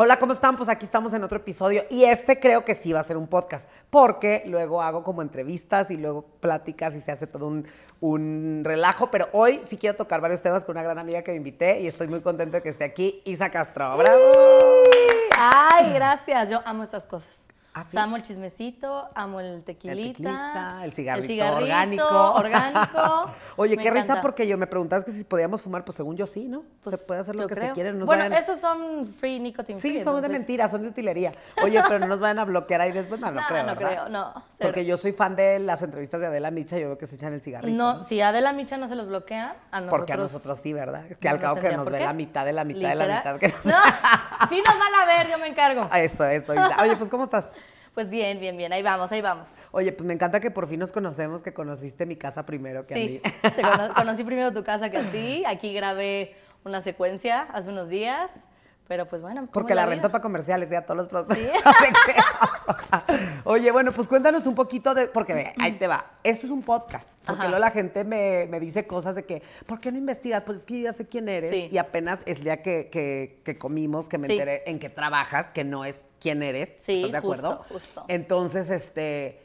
Hola, ¿cómo están? Pues aquí estamos en otro episodio y este creo que sí va a ser un podcast, porque luego hago como entrevistas y luego pláticas y se hace todo un, un relajo, pero hoy sí quiero tocar varios temas con una gran amiga que me invité y estoy muy contenta de que esté aquí, Isa Castro. ¡Bravo! Ay, gracias. Yo amo estas cosas. ¿Ah, sí? O sea, amo el chismecito, amo el tequilita. El tequilita, el cigarrito, el cigarrito orgánico. orgánico. Oye, Me qué risa porque yo me preguntabas que si podíamos fumar, pues según yo sí, ¿no? Pues, se puede hacer lo que se creo. quiere. no bueno, vayan- esos son free nicotine Sí, free, son de mentira, son de utilería. Oye, pero no nos van a bloquear ahí después, no, no, No, creo, no ¿verdad? creo, no, cero. Porque yo soy fan de las entrevistas de Adela Micha, yo veo que se echan el cigarrito. No, si Adela Micha no se los bloquea, a nosotros. Porque a nosotros sí, ¿verdad? Que al cabo que nos ve la mitad de la mitad de la mitad que nos... No, sí nos van a ver, yo me encargo. Eso, eso. Oye, pues ¿cómo estás? Pues bien, bien, bien. Ahí vamos, ahí vamos. Oye, pues me encanta que por fin nos conocemos, que conociste mi casa primero que Sí, a mí. te cono- conocí primero tu casa que a ti. Aquí grabé una secuencia hace unos días. Pero pues bueno. ¿cómo Porque es la rento para comerciales, ya todos los productos. Sí. Oye, bueno, pues cuéntanos un poquito de. Porque ve, ahí te va. Esto es un podcast. Porque Ajá. luego la gente me, me dice cosas de que, ¿por qué no investigas? Pues es que ya sé quién eres. Sí. Y apenas el día que, que- que comimos, que me Sí. enteré en qué trabajas, que no es quién eres. Sí, ¿Estás de acuerdo? justo, justo. Entonces, este.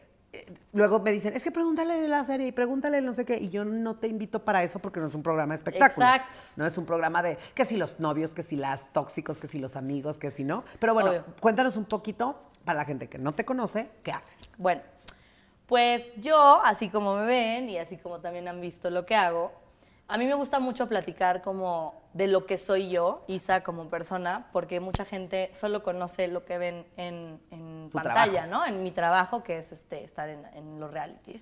Luego me dicen, es que pregúntale de la serie y pregúntale no sé qué. Y yo no te invito para eso porque no es un programa de espectáculo. Exacto. No es un programa de que si los novios, que si las tóxicos, que si los amigos, que si no. Pero bueno, Obvio. cuéntanos un poquito para la gente que no te conoce, ¿qué haces? Bueno, pues yo, así como me ven y así como también han visto lo que hago, a mí me gusta mucho platicar como de lo que soy yo, Isa, como persona, porque mucha gente solo conoce lo que ven en, en pantalla, trabajo. ¿no? En mi trabajo, que es este, estar en, en los realities.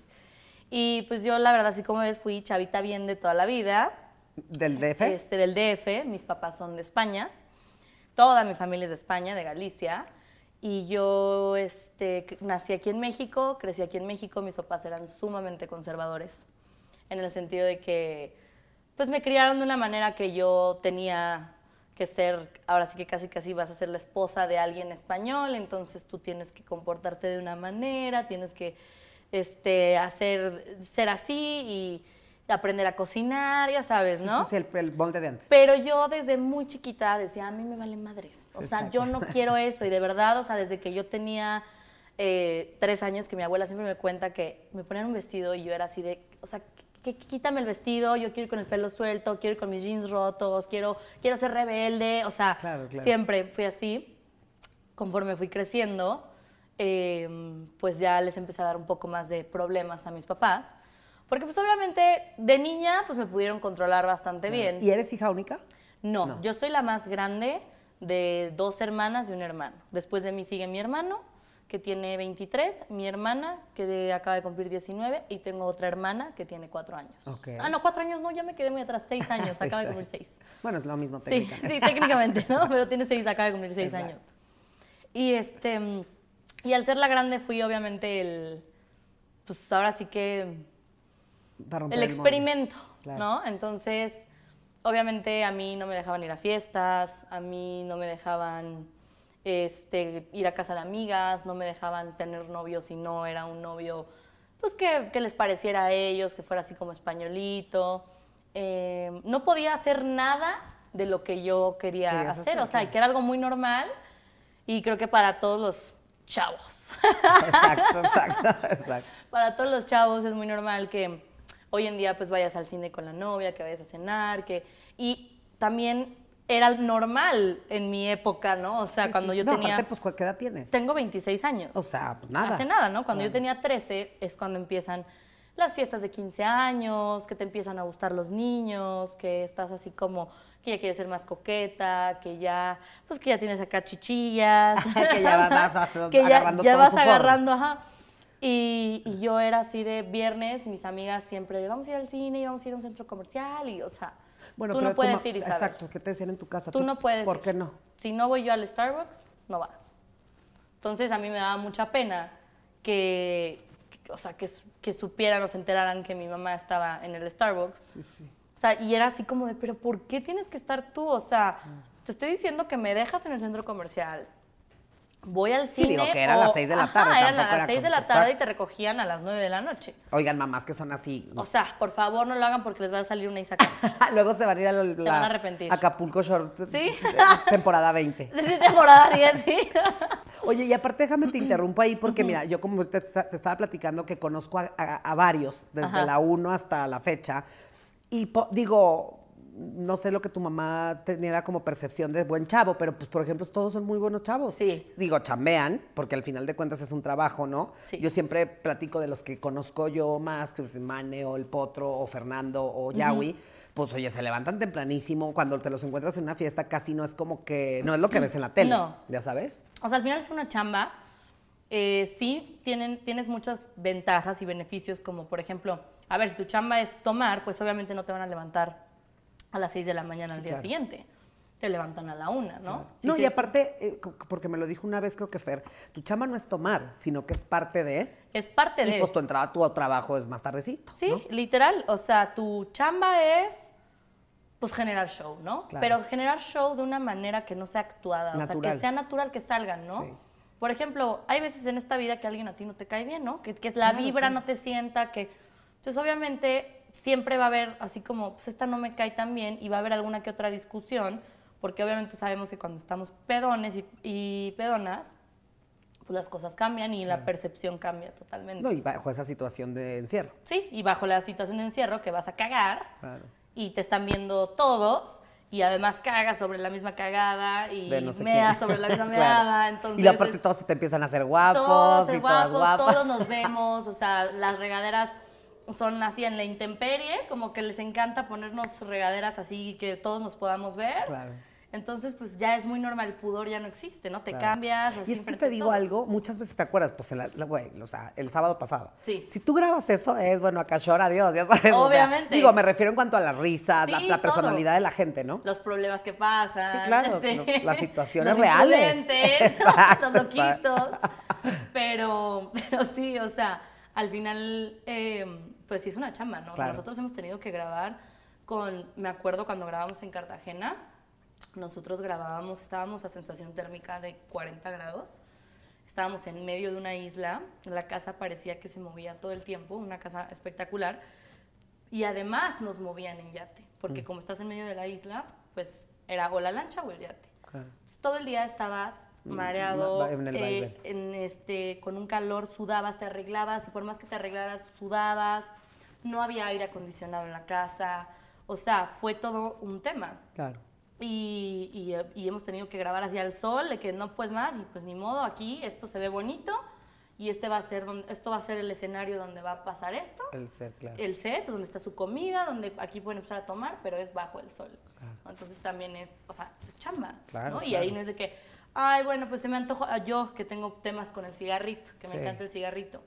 Y pues yo, la verdad, así como ves, fui chavita bien de toda la vida, ¿Del DF? este, del DF, mis papás son de España, toda mi familia es de España, de Galicia, y yo este, nací aquí en México, crecí aquí en México, mis papás eran sumamente conservadores, en el sentido de que pues me criaron de una manera que yo tenía que ser, ahora sí que casi casi vas a ser la esposa de alguien español, entonces tú tienes que comportarte de una manera, tienes que este, hacer, ser así y aprender a cocinar, ya sabes, ¿no? Ese es el, el molde de antes. Pero yo desde muy chiquita decía, a mí me valen madres. O Sí, sea, exacto. yo no quiero eso. Y de verdad, o sea, desde que yo tenía eh, tres años, que mi abuela siempre me cuenta que me ponían un vestido y yo era así de, o sea, que, quítame el vestido, yo quiero ir con el pelo suelto, quiero ir con mis jeans rotos, quiero, quiero ser rebelde. O sea, Claro, claro. siempre fui así. Conforme fui creciendo, eh, pues ya les empecé a dar un poco más de problemas a mis papás. Porque pues obviamente de niña pues me pudieron controlar bastante bien. ¿Y eres hija única? No, No. yo soy la más grande de dos hermanas y un hermano. Después de mí sigue mi hermano, que tiene 23, mi hermana, que acaba de cumplir 19, y tengo otra hermana que tiene 4 años. Ok. Ah, no, 4 años no, ya me quedé muy atrás, 6 años, acaba de cumplir 6. Bueno, es lo mismo Sí, técnicamente. sí, técnicamente, ¿no? Pero tiene 6, acaba de cumplir 6 Exacto. años. Y este, y al ser la grande fui obviamente el, pues ahora sí que el experimento, Claro. ¿no? Entonces, obviamente a mí no me dejaban ir a fiestas, a mí no me dejaban este, ir a casa de amigas, no me dejaban tener novio si no era un novio, pues que, que les pareciera a ellos, que fuera así como españolito. Eh, no podía hacer nada de lo que yo quería hacer, hacer, o sea, que era algo muy normal y creo que para todos los chavos. Exacto, exacto, exacto. para todos los chavos es muy normal que hoy en día pues vayas al cine con la novia, que vayas a cenar, que y también era normal en mi época, ¿no? O sea, Sí, cuando sí. yo no, tenía aparte, pues, ¿cuál- ¿qué edad tienes? tengo 26 años. O sea, pues nada. Hace nada, ¿no? Cuando yo tenía 13 es cuando empiezan las fiestas de 15 años, que te empiezan a gustar los niños, que estás así como que ya quieres ser más coqueta, que ya pues que ya tienes acá chichillas, Que ya vas- vas que ya, agarrando ya todo vas agarrando, ajá. Y, y yo era así de viernes, mis amigas siempre de vamos a ir al cine y vamos a ir a un centro comercial y o sea, Bueno, tú pero no puedes ma- ir Isabel. Exacto, ¿qué te decían en tu casa? Tú no puedes ¿Por ir. qué no? Si no voy yo al Starbucks, no vas. Entonces a mí me daba mucha pena que, que- o sea, que, que supieran o se enteraran que mi mamá estaba en el Starbucks. O sea, y era así como de, pero ¿por qué tienes que estar tú? O sea, te estoy diciendo que me dejas en el centro comercial, voy al Sí, cine. digo que eran o- las seis de la Ajá, tarde, eran tampoco a las era 6 de la tarde y te recogían a las 9 de la noche. Oigan, mamás que son así. O sea, por favor no lo hagan porque les va a salir una Isa Castro. Luego se van a ir a la, van a arrepentir. Acapulco Short. Sí. Temporada 20. Desde temporada 10, sí. Oye, y aparte déjame te interrumpo ahí porque mira, yo como te, te estaba platicando que conozco a, a- a varios, desde Ajá. la 1 hasta la fecha, y po- digo, no sé lo que tu mamá tenía como percepción de buen chavo, pero pues por ejemplo todos son muy buenos chavos. Sí. Digo, chambean, porque al final de cuentas es un trabajo, ¿no? Sí. Yo siempre platico de los que conozco yo más, que es Mane o el Potro o Fernando o Yawi. Pues oye, se levantan tempranísimo, cuando te los encuentras en una fiesta casi no es como que, no es lo que ves en la tele, No. ¿ya sabes? O sea, al final es una chamba. Eh, sí, tienen, tienes muchas ventajas y beneficios, como por ejemplo, a ver, si tu chamba es tomar, pues obviamente no te van a levantar a las 6 de la mañana al día claro. siguiente. Te levantan a la una, ¿no? Sí, no, sí. y aparte, eh, porque me lo dijo una vez, creo que Fer, tu chamba no es tomar, sino que es parte de. Es parte Y de... pues tu entrada, tu trabajo es más tardecito. Sí, ¿no? literal. O sea, tu chamba es pues generar show, ¿no? Claro. Pero generar show de una manera que no sea actuada, o sea, que sea natural que salgan, ¿no? Sí. Por ejemplo, hay veces en esta vida que alguien a ti no te cae bien, ¿no? Que, que la Claro, vibra claro. no te sienta, que... Entonces, obviamente, siempre va a haber así como, pues esta no me cae tan bien y va a haber alguna que otra discusión, porque obviamente sabemos que cuando estamos pedones y, y pedonas, pues las cosas cambian y la percepción cambia totalmente. No, y bajo esa situación de encierro. Sí, y bajo la situación de encierro que vas a cagar Claro. y te están viendo todos y además cagas sobre la misma cagada y no sé meas sobre la misma Claro. meada. Entonces, y aparte es- todos te empiezan a hacer guapos todos y todas guapos, guapas. todos nos vemos, o sea, las regaderas son así en la intemperie, como que les encanta ponernos regaderas así que todos nos podamos ver. Claro. Entonces, pues ya es muy normal, el pudor ya no existe, ¿no? Te Claro. cambias, así Y es que te digo todos. algo, muchas veces te acuerdas, pues, la, o sea, el sábado pasado. Sí. Si tú grabas eso, es, bueno, acá llora Dios, ya sabes. o sea, Obviamente. digo, me refiero en cuanto a las risas, la, Sí, la todo. personalidad de la gente, ¿no? los problemas que pasan. Sí, claro, este, lo- las situaciones los reales. Exacto, los loquitos. Pero, pero sí, o sea, al final, eh, pues sí es una chamba, ¿no? O sea, Claro. nosotros hemos tenido que grabar con, me acuerdo cuando grabamos en Cartagena, nosotros grabábamos, estábamos a sensación térmica de 40 grados. Estábamos en medio de una isla, la casa parecía que se movía todo el tiempo, una casa espectacular. Y además nos movían en yate, porque como estás en medio de la isla, pues era o la lancha o el yate. Claro. Entonces, todo el día estabas mareado, en el eh, en este, con un calor, sudabas, te arreglabas, y por más que te arreglaras, sudabas, no había aire acondicionado en la casa, o sea, fue todo un tema. Claro. Y, y, eh, y hemos tenido que grabar hacia el sol, de que no pues más, y pues ni modo, aquí esto se ve bonito, y este va a ser donde, esto va a ser el escenario donde va a pasar esto El ser, claro. el set, donde está su comida, donde aquí pueden empezar a tomar, pero es bajo el sol. ¿no? Entonces también es, o sea, es chamba. Claro, ¿no? Y claro. ahí no es de que, ay, bueno, pues se me antojo, ah, yo que tengo temas con el cigarrito, que me Sí. encanta el cigarrito.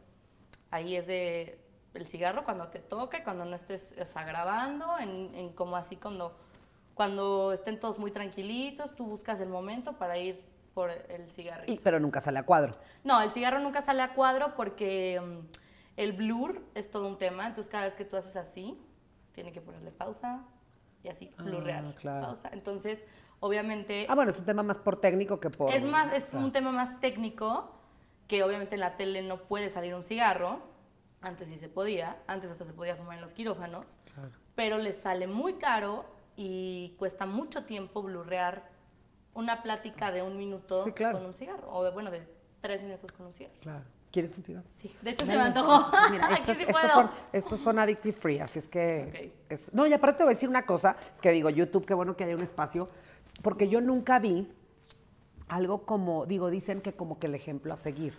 Ahí es de el cigarro cuando te toque, cuando no estés o sea, grabando, en, en como así cuando, cuando estén todos muy tranquilitos, tú buscas el momento para ir por el cigarrito. Y- pero nunca sale a cuadro. No, el cigarro nunca sale a cuadro porque mm, el blur es todo un tema. Entonces, cada vez que tú haces así, tiene que ponerle pausa y así, blurrear. claro. Pausa. Entonces, obviamente, Ah, bueno, es un tema más por técnico que por... es más, es Claro. un tema más técnico que obviamente en la tele no puede salir un cigarro. Antes sí se podía, antes hasta se podía fumar en los quirófanos, Claro. pero les sale muy caro y cuesta mucho tiempo blurrear una plática de un minuto Sí, claro. con un cigarro, o de, bueno, de tres minutos con un cigarro. Claro. ¿Quieres un cigarro? Sí, de hecho se me antojó. Mira, estos, sí estos son, estos son addictive free, así es que... Es- no, y aparte te voy a decir una cosa, que digo, YouTube, qué bueno que haya un espacio, porque yo nunca vi algo como, digo, dicen que como que el ejemplo a seguir.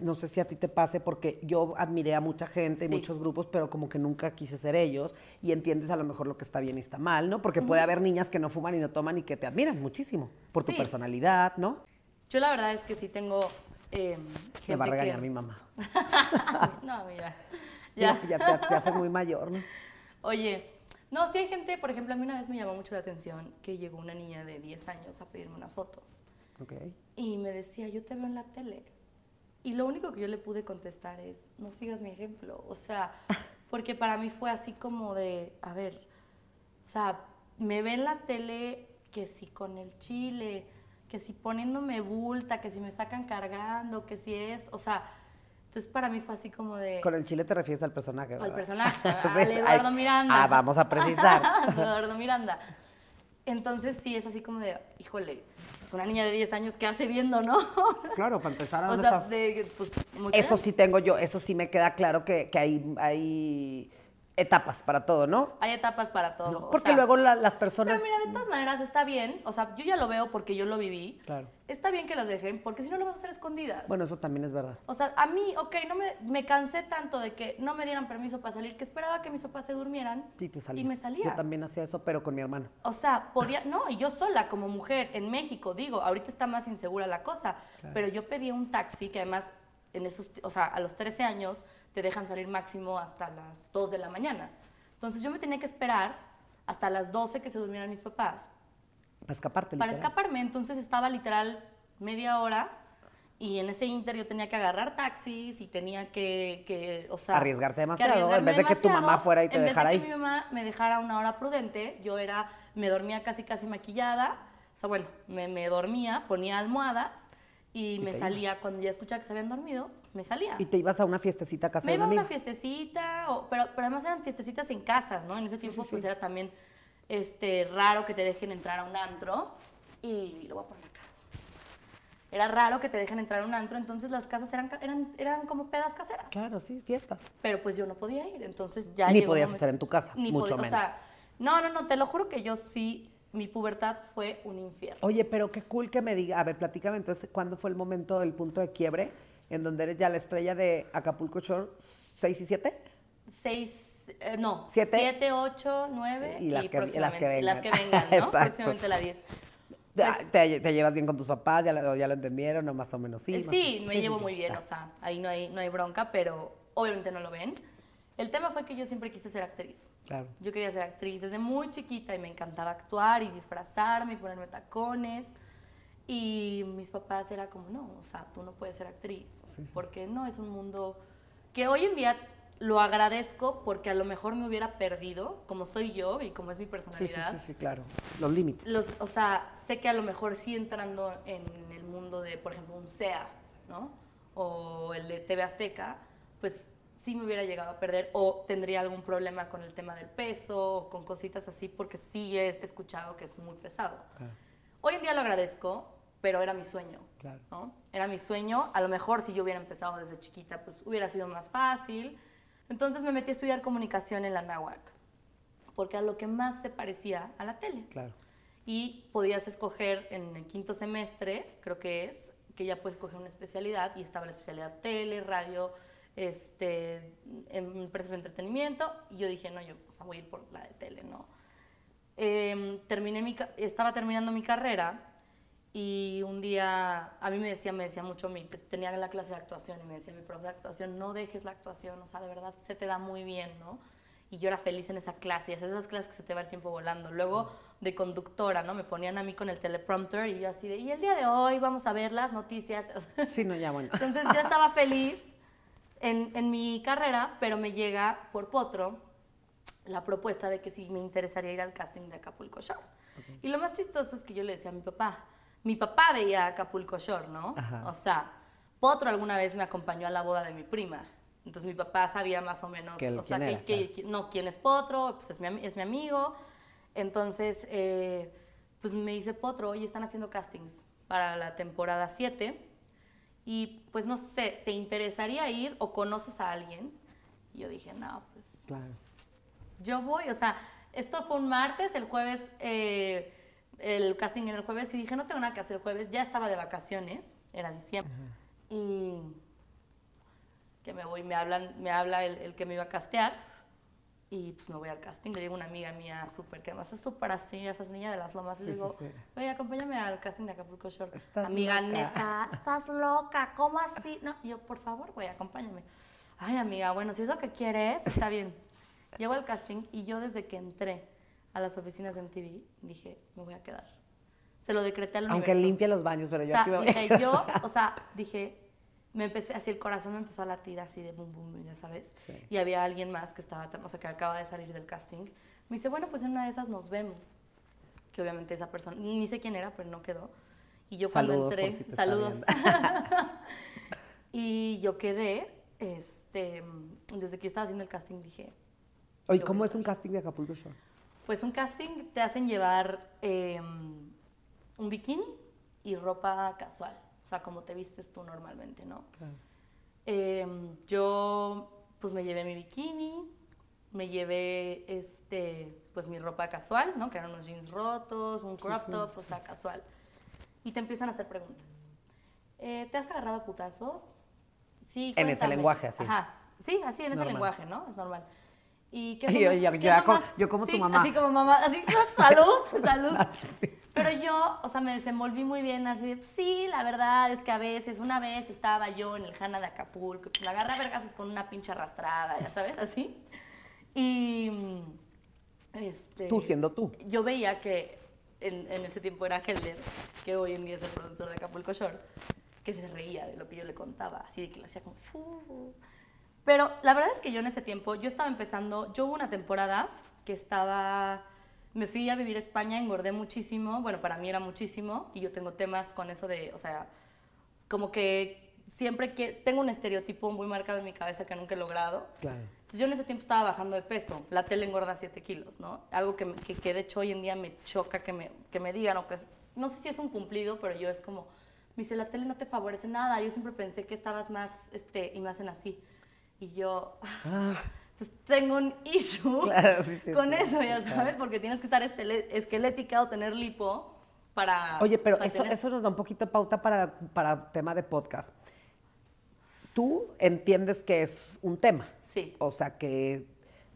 No sé si a ti te pase, porque yo admiré a mucha gente y Sí. muchos grupos, pero como que nunca quise ser ellos, y entiendes a lo mejor lo que está bien y está mal, ¿no? Porque puede haber niñas que no fuman y no toman y que te admiran muchísimo por tu Sí. personalidad, ¿no? Yo la verdad es que sí tengo eh, gente Me va a regañar que... mi mamá. no, mira. Ya, Ya. ya soy muy mayor, ¿no? Oye, no, sí hay gente, por ejemplo, a mí una vez me llamó mucho la atención que llegó una niña de 10 años a pedirme una foto Ok. y me decía, yo te veo en la tele. Y lo único que yo le pude contestar es, no sigas mi ejemplo. O sea, porque para mí fue así como de, a ver, o sea, me ve en la tele que si con el chile, que si poniéndome bulta, que si me sacan cargando, que si es, o sea, entonces para mí fue así como de... Con el chile te refieres al personaje, Al ¿verdad? personaje, Sí, al Eduardo Miranda. Ah, vamos a precisar. Eduardo Miranda. Entonces sí, es así como de, híjole, es una niña de 10 años que hace viendo, ¿no? claro, para empezar, ¿a o sea, de, pues, Eso sí tengo yo, eso sí me queda claro que, que hay, hay etapas para todo, ¿no? Hay etapas para todo. Porque sea, luego la- las personas... Pero mira, de todas maneras está bien, o sea, yo ya lo veo porque yo lo viví. Claro. Está bien que las dejen, porque si no lo vas a hacer escondidas. Bueno, eso también es verdad. O sea, a mí, ok, no me, me cansé tanto de que no me dieran permiso para salir, que esperaba que mis papás se durmieran Y te salía. y me salía. Yo también hacía eso, pero con mi hermano. O sea, podía, no, y yo sola como mujer en México, digo, ahorita está más insegura la cosa, pero yo pedí un taxi que además en esos, o sea, a los 13 años te dejan salir máximo hasta las 2 de la mañana. Entonces yo me tenía que esperar hasta las 12 que se durmieran mis papás Para escaparte, para literal. escaparme. Entonces estaba literal media hora y en ese inter yo tenía que agarrar taxis y tenía que, que, o sea... Arriesgarte demasiado, en vez de que tu mamá fuera y te En vez dejara de ahí. que mi mamá me dejara una hora prudente, yo era, me dormía casi casi maquillada, o sea, bueno, me, me dormía, ponía almohadas y, Y me salía, cuando ya escuchaba que se habían dormido, me salía. Y te ibas a una fiestecita a casa Me iba a una fiestecita, o- pero, pero además eran fiestecitas en casas, ¿no? En ese tiempo sí, pues sí. era también este, raro que te dejen entrar a un antro. Y lo voy a poner acá. Era raro que te dejen entrar a un antro, entonces las casas eran, eran, eran como pedas caseras. Claro, sí, fiestas. Pero pues yo no podía ir, entonces ya Ni podías hacer en tu casa, mucho podía- menos. O sea, no, no, no, te lo juro que yo sí, mi pubertad fue un infierno. Oye, pero qué cool que me diga. A ver, platícame entonces, ¿cuándo fue el momento, el punto de quiebre en donde eres ya la estrella de Acapulco Shore 6 y 7? Seis, eh, no, ¿Siete? siete, ocho, nueve Y las que- y las que próximamente- las que vengan. vengan, ¿no? Próximamente la diez. Ya, Pues- ¿Te, te llevas bien con tus papás? ¿Ya lo, ya lo entendieron? ¿O más o menos sí? Eh, Sí, me Sí, llevo sí, muy bien, Ah, o sea, ahí no hay, no hay bronca, pero obviamente no lo ven. El tema fue que yo siempre quise ser actriz. Claro. Yo quería ser actriz desde muy chiquita y me encantaba actuar y disfrazarme y ponerme tacones. Y mis papás era como, no, o sea, tú no puedes ser actriz, porque no es un mundo que hoy en día lo agradezco porque a lo mejor me hubiera perdido, como soy yo y como es mi Sí, sí, personalidad. sí, sí, claro. Los límites. Los, o sea, sé que a lo mejor sí entrando en el mundo de, por ejemplo, un SEA, ¿no? O el de TV Azteca, pues sí me hubiera llegado a perder o tendría algún problema con el tema del peso o con cositas así, porque sí he escuchado que es muy pesado. Claro. Hoy en día lo agradezco, pero era mi sueño, Claro. ¿no? Era mi sueño. A lo mejor si yo hubiera empezado desde chiquita, pues hubiera sido más fácil. Entonces me metí a estudiar comunicación en la náhuac, porque a lo que más se parecía a la tele Claro. y podías escoger en el quinto semestre, creo que es, que ya puedes escoger una especialidad y estaba la especialidad tele, radio, este, em- empresas de entretenimiento y yo dije, no, yo o sea, voy a ir por la de tele, ¿no? Em, terminé mi, estaba terminando mi carrera y un día, a mí me decía, me decía mucho, mi, tenía la clase de actuación y me decía mi profe de actuación, no dejes la actuación, o sea, de verdad se te da muy bien, ¿no? Y yo era feliz en esa clase, y es esas clases que se te va el tiempo volando. Luego de conductora, ¿no? Me ponían a mí con el teleprompter y yo así de, y el día de hoy vamos a ver las noticias. Sí, no, ya bueno. Entonces yo estaba feliz en, en mi carrera, pero me llega por Potro la propuesta de que si me interesaría ir al casting de Acapulco Shore. Y lo más chistoso es que yo le decía a mi papá, mi papá veía Acapulco Shore, ¿no? Ajá. O sea, Potro alguna vez me acompañó a la boda de mi prima. Entonces mi papá sabía más o menos, Que él o sea, quién que, era, que- claro. que- no, quién es Potro, pues es mi, es mi amigo. Entonces, eh, pues me dice Potro, oye, están haciendo castings para la temporada 7 y pues no sé, ¿te interesaría ir o conoces a alguien? Y yo dije, no, pues Claro. yo voy, o sea, esto fue un martes, el jueves, eh, el casting era el jueves y dije, no tengo nada que hacer el jueves, ya estaba de vacaciones, era diciembre. Y que me voy, me hablan, me habla el, el que me iba a castear y pues me voy al casting, le digo a una amiga mía súper, que además es súper así, esas niñas de las lomas, y Sí, le digo, sí, sí. oye, acompáñame al casting de Acapulco Shore. Estás amiga, loca. neta, estás loca, ¿cómo así? No, y yo, por favor, güey, acompáñame. Ay, amiga, bueno, si es lo que quieres, está bien. Llego al casting y yo desde que entré a las oficinas de MTV dije, me voy a quedar. Se lo decreté al Aunque limpie los baños, pero O yo sea, aquí voy. dije, yo, o sea, dije, me empecé, así el corazón me empezó a latir así de bum, bum, ya sabes. Sí. Y había alguien más que estaba, o sea, que acaba de salir del casting. Me dice, bueno, pues en una de esas nos vemos. Que obviamente esa persona, ni sé quién era, pero no quedó. Y yo cuando Saludos, por entré, si saludos. y yo quedé, este, desde que yo estaba haciendo el casting dije, Oye, ¿cómo es un casting de Acapulco Shore? Pues un casting te hacen llevar eh, un bikini y ropa casual, o sea, como te vistes tú normalmente, ¿no? Eh, yo pues me llevé mi bikini, me llevé este, pues mi ropa casual, ¿no? Que eran unos jeans rotos, un crop top, o sea, casual. Y te empiezan a hacer preguntas. Eh, ¿Te has agarrado a putazos? Sí, En ese lenguaje, así. Ajá, sí, así, en ese lenguaje, ¿no? Es normal. ¿Y qué Yo- son yo- qué yo como- yo como tu sí, mamá. Así como mamá, así, salud, salud. Pero yo, o sea, me desenvolví muy bien, así de, sí, la verdad es que a veces, una vez estaba yo en el Hanna de Acapulco, pues me agarré a vergazos con una pinche arrastrada, ya sabes, así. Y, mm, este... Tú siendo tú. Yo veía que en, en ese tiempo era Helder, que hoy en día es el productor de Acapulco Shore, que se reía de lo que yo le contaba, así de que le hacía como... "Fu". Pero la verdad es que yo en ese tiempo, yo estaba empezando, yo hubo una temporada que estaba, me fui a vivir a España, engordé muchísimo, bueno, para mí era muchísimo, y yo tengo temas con eso de, o sea, como que siempre que tengo un estereotipo muy marcado en mi cabeza que nunca he logrado. Claro. Entonces yo en ese tiempo estaba bajando de peso, la tele engorda 7 kilos, ¿no? Algo que, que, que de hecho hoy en día me choca que me, que me digan, o que es- no sé si es un cumplido, pero yo es como, me dice, la tele no te favorece nada, yo siempre pensé que estabas más, este, y me hacen así. Y yo, entonces tengo un issue Claro, sí, sí, con sí, eso, ya sabes, porque tienes que estar esquelética o tener lipo para... Oye, pero para eso, tener- eso nos da un poquito de pauta para, para tema de podcast. Tú entiendes que es un tema. Sí. O sea, que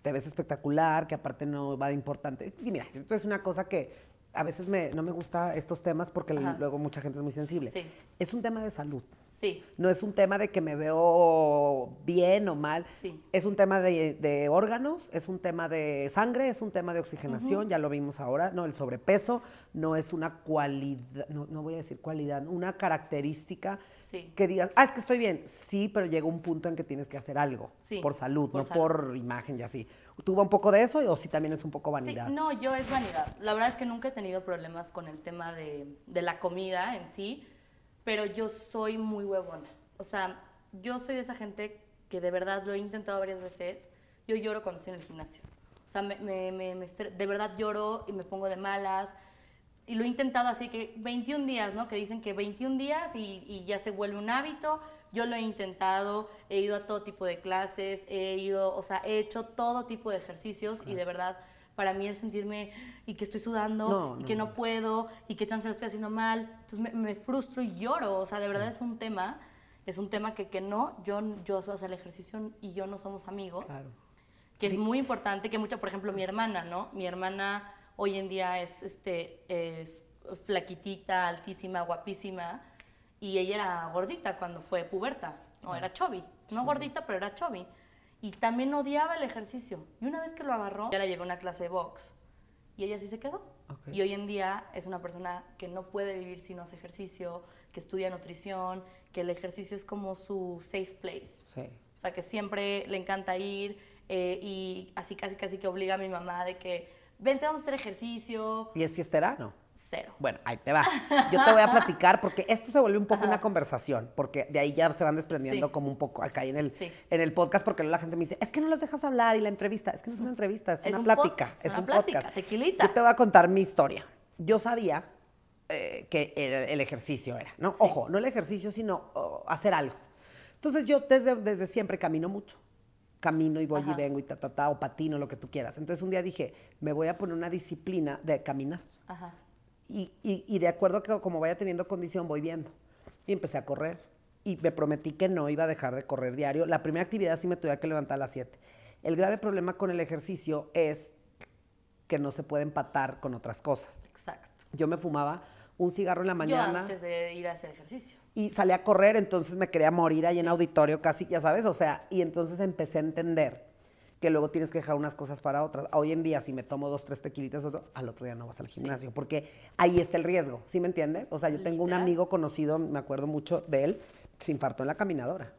te ves espectacular, que aparte no va de importante. Y mira, esto es una cosa que a veces me- no me gusta estos temas porque Ajá. luego mucha gente es muy sensible. Sí. Es un tema de salud. Sí, No es un tema de que me veo bien o mal. Sí. Es un tema de, de órganos, es un tema de sangre, es un tema de oxigenación, ya lo vimos ahora, ¿no? El sobrepeso no es una cualidad, no, no voy a decir cualidad, una característica Sí. que digas, ah, es que estoy bien. Sí, pero llega un punto en que tienes que hacer algo Sí, por salud, por no salud. por imagen y así. ¿Tuvo un poco de eso o sí también es un poco vanidad? Sí, no, yo es vanidad. La verdad es que nunca he tenido problemas con el tema de, de la comida en sí, pero yo soy muy huevona. O sea, yo soy de esa gente que de verdad lo he intentado varias veces. Yo lloro cuando estoy en el gimnasio. O sea, me, me- me- me estre- de verdad lloro y me pongo de malas. Y lo he intentado así que 21 días, ¿no? Que dicen que 21 días y, y ya se vuelve un hábito. Yo lo he intentado, he ido a todo tipo de clases, he ido, o sea, he hecho todo tipo de ejercicios y de verdad para mí el sentirme y que estoy sudando No, y no, que no puedo y que chance lo estoy haciendo mal, entonces me, me frustro y lloro, o sea, de verdad es un tema, es un tema que, que no, yo, yo, o sea, el ejercicio y yo no somos amigos. Claro. que es muy importante, que mucha, por ejemplo, mi hermana, ¿no? Mi hermana hoy en día es, este, es flaquitita, altísima, guapísima, y ella era gordita cuando fue puberta, no, era chubby, no gordita, pero era chubby. Y también odiaba el ejercicio. Y una vez que lo agarró, ya la llevé a una clase de box, y ella sí se quedó. Y hoy en día es una persona que no puede vivir si no hace ejercicio, que estudia nutrición, que el ejercicio es como su safe place. Sí. O sea, que siempre le encanta ir eh, y así casi casi que obliga a mi mamá de que, vente, vamos a hacer ejercicio. ¿Y es fiestera? Cero. Bueno, ahí te va. Yo te voy a platicar porque esto se vuelve un poco una conversación, porque de ahí ya se van desprendiendo Sí. como un poco acá en el, Sí. en el podcast, porque luego la gente me dice, es que no los dejas hablar y la entrevista. Es que no es una entrevista, es, Es una un plática. podcast, es una un plática, podcast. tequilita. Yo te voy a contar mi historia. Yo sabía eh, que el, el ejercicio era, ¿no? Sí. Ojo, no el ejercicio, sino oh, hacer algo. Entonces yo desde, desde siempre camino mucho. Camino y voy y Ajá. vengo y ta, ta, ta, o patino, lo que tú quieras. Entonces un día dije, me voy a poner una disciplina de caminar. Ajá. Y, y- y de acuerdo a que como vaya teniendo condición, voy viendo. Y empecé a correr. Y me prometí que no iba a dejar de correr diario. La primera actividad sí me tuve que levantar a las 7. El grave problema con el ejercicio es que no se puede empatar con otras cosas. Exacto. Yo me fumaba un cigarro en la Yo mañana antes de ir a hacer ejercicio. y salí a correr, entonces me quería morir ahí en auditorio casi, ya sabes, o sea, y entonces empecé a entender que luego tienes que dejar unas cosas para otras. Hoy en día, si me tomo dos, tres tequilitas, otro, al otro día no vas al gimnasio, porque ahí está el riesgo, ¿sí me entiendes? O sea, yo tengo un amigo conocido, me acuerdo mucho de él, se infartó en la caminadora.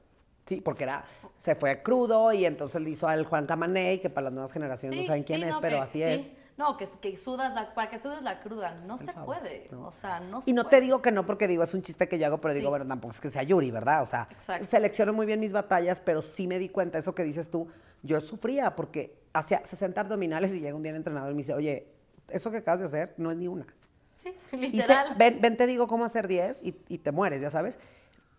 Sí, porque era, se fue crudo y entonces le hizo al Juan Camaney, que para las nuevas generaciones no saben quién sí, es, no, pero que- así sí. es. No, que, que sudas la, para que sudes la cruda, no se favor, puede. no. O sea, no se Y no puede. te digo que no porque digo, es un chiste que yo hago, pero digo, bueno, tampoco es que sea Yuri, ¿verdad? O sea, Exacto. selecciono muy bien mis batallas, pero sí me di cuenta, eso que dices tú, yo sufría porque hacía 60 abdominales y llega un día el entrenador y me dice, oye, eso que acabas de hacer no es ni una. Sí, literal. sé- ven, ven, te digo cómo hacer 10 y, y te mueres, ya sabes.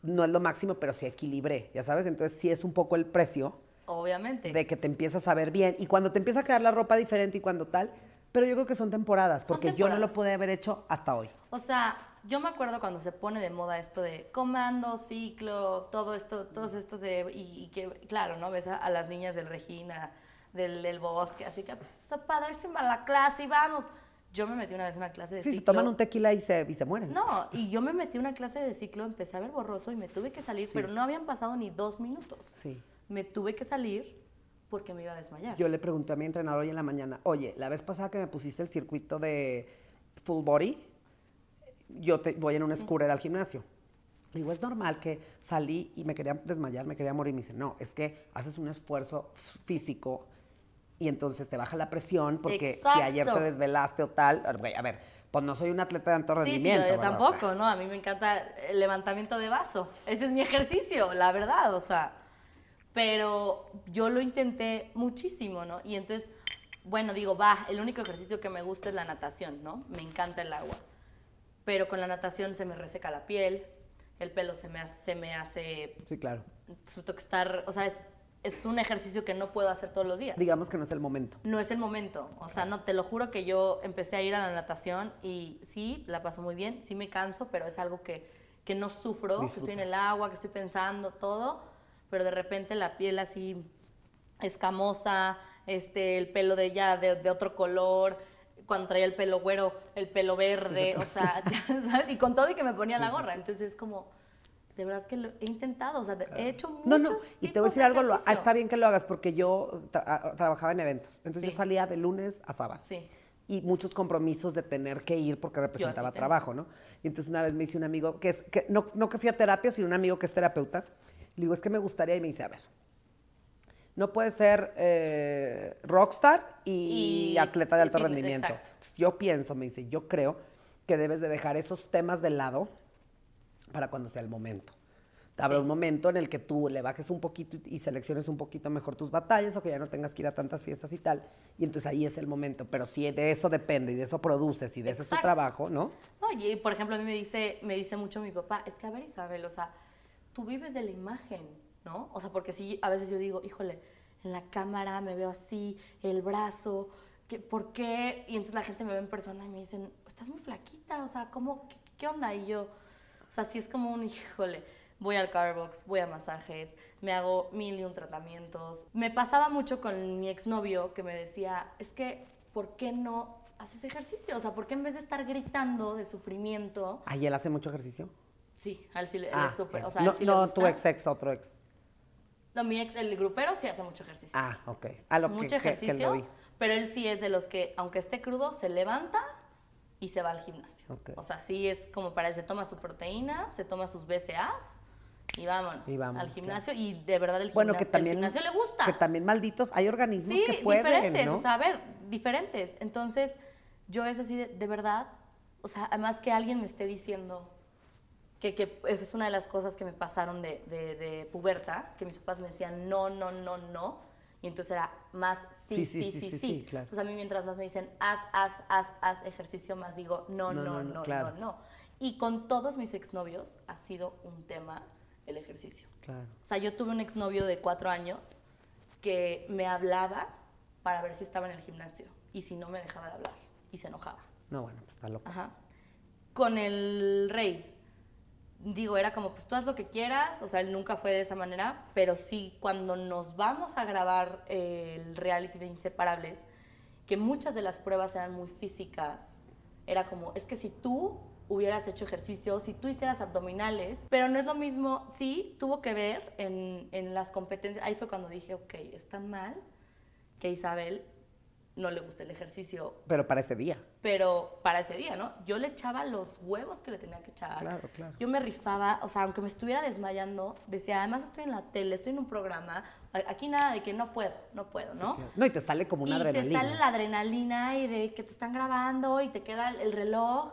No es lo máximo, pero sí equilibré, ya sabes. Entonces sí es un poco el precio Obviamente. de que te empiezas a ver bien y cuando te empieza a quedar la ropa diferente y cuando tal, pero yo creo que son temporadas, porque yo no lo temporadas. pude haber hecho hasta hoy. O sea, yo me acuerdo cuando se pone de moda esto de comando, ciclo, todo esto, todos estos de, y, y que, claro, ¿no? Ves a, a las niñas del Regina, del, del bosque, así que, pues, está padrísima la clase y vamos. Yo me metí una vez en una clase de Sí, se ciclo. toman un tequila y se, y se mueren. No, y yo me metí una clase de ciclo, empecé a ver borroso y me tuve que salir, pero no habían pasado ni dos minutos. Sí. Me tuve que salir porque me iba a desmayar. Yo le pregunté a mi entrenador hoy en la mañana, oye, la vez pasada que me pusiste el circuito de full body, yo te, voy en un scooter al gimnasio. Le digo, es normal que salí y me quería desmayar, me quería morir. Me dice, no, es que haces un esfuerzo físico y entonces te baja la presión porque si ayer te desvelaste o tal, a ver, pues no soy un atleta de alto Sí, sí, rendimiento. yo tampoco, sea, ¿no? A mí me encanta el levantamiento de vaso. Ese es mi ejercicio, la verdad, o sea. Pero yo lo intenté muchísimo, ¿no? Y entonces, bueno, digo, va, el único ejercicio que me gusta es la natación, ¿no? Me encanta el agua. Pero con la natación se me reseca la piel, el pelo se me hace, se me hace Sí, claro. su estar, o sea, es, es un ejercicio que no puedo hacer todos los días Digamos que no es el momento. no es el momento. O sea, no te lo juro que yo empecé a ir a la natación y sí, la paso muy bien, sí me canso, pero es algo que, que no sufro, que estoy en el agua, que estoy pensando, todo, pero de repente la piel así escamosa, este, el pelo de ya de, de otro color, cuando traía el pelo güero, el pelo verde, o sea, ya, ¿sabes? Y con todo y que me ponía la gorra, entonces es como, de verdad que lo he intentado, o sea, he hecho muchos No, no, y te voy a decir de algo, lo- ah, está bien que lo hagas porque yo tra- ah, trabajaba en eventos, entonces Sí. yo salía de lunes a sábado. Sí. Y muchos compromisos de tener que ir porque representaba tengo. trabajo, ¿no? Y entonces una vez me dice un amigo, que es, que no, no que fui a terapia, sino un amigo que es terapeuta, le digo, es que me gustaría, y me dice, a ver, no puedes ser eh, rockstar y, Y- atleta de alto y rendimiento. exacto. Yo pienso, me dice, yo creo que debes de dejar esos temas de lado para cuando sea el momento. Habrá Sí. un momento en el que tú le bajes un poquito y selecciones un poquito mejor tus batallas o que ya no tengas que ir a tantas fiestas y tal. Y entonces ahí es el momento. Pero si de eso depende y de eso produces y de ese es tu Exacto. trabajo, ¿no? Y por ejemplo, a mí me dice, me dice mucho mi papá, es que a ver Isabel, o sea, tú vives de la imagen, ¿no? O sea, porque si a veces yo digo, híjole, en la cámara me veo así, el brazo, ¿qué, ¿por qué? Y entonces la gente me ve en persona y me dicen, estás muy flaquita, o sea, ¿cómo, qué, qué onda? Y yo, o sea, sí es como un, híjole, voy al Carbox, voy a masajes, me hago mil y un tratamientos. Me pasaba mucho con mi exnovio que me decía, es que, ¿por qué no haces ejercicio? O sea, ¿por qué en vez de estar gritando de sufrimiento? Ahí él hace mucho ejercicio. Sí, a él sí le él Ah, es súper, o sea, no, sí no tu ex ex, otro ex. No, mi ex, el grupero sí hace mucho ejercicio. Ah, ok. A lo que- mucho que, que, ejercicio, lo vi. pero él sí es de los que, aunque esté crudo, se levanta y se va al gimnasio. Ok. O sea, sí es como para él, se toma su proteína, se toma sus BCAAs y vámonos, Y vámonos, al gimnasio. Y de verdad el, Bueno, gimna- que el también. gimnasio le gusta. Que también malditos. Hay organismos Sí, que pueden, diferentes, ¿no? o sea, a ver, diferentes. Entonces, yo es así de, de verdad, o sea, además que alguien me esté diciendo que, que es una de las cosas que me pasaron de, de, de puberta, que mis papás me decían no, no, no, no, y entonces era más sí, sí, sí, sí. sí, claro. Entonces a mí mientras más me dicen haz, haz, haz, haz ejercicio, más digo no, No, no, no, no, no, no, claro. no. Y con todos mis exnovios ha sido un tema el ejercicio. Claro. O sea, yo tuve un exnovio de cuatro años que me hablaba para ver si estaba en el gimnasio y si no me dejaba de hablar y se enojaba. No, bueno, pues está loco. Ajá. Con el rey, digo, era como, pues tú haz lo que quieras, o sea, él nunca fue de esa manera, pero sí, cuando nos vamos a grabar eh, el reality de Inseparables, que muchas de las pruebas eran muy físicas, era como, es que si tú hubieras hecho ejercicio, si tú hicieras abdominales, pero no es lo mismo, sí, tuvo que ver en, en las competencias, ahí fue cuando dije, ok, está mal que Isabel no le gusta el ejercicio, Pero para ese día. pero para ese día, ¿no? Yo le echaba los huevos que le tenía que echar. Claro, claro. Yo me rifaba, o sea, aunque me estuviera desmayando, decía, además estoy en la tele, estoy en un programa, aquí nada de que no puedo, no puedo, ¿no? No, y te sale como una y adrenalina. te sale la adrenalina y de que te están grabando y te queda el- el reloj,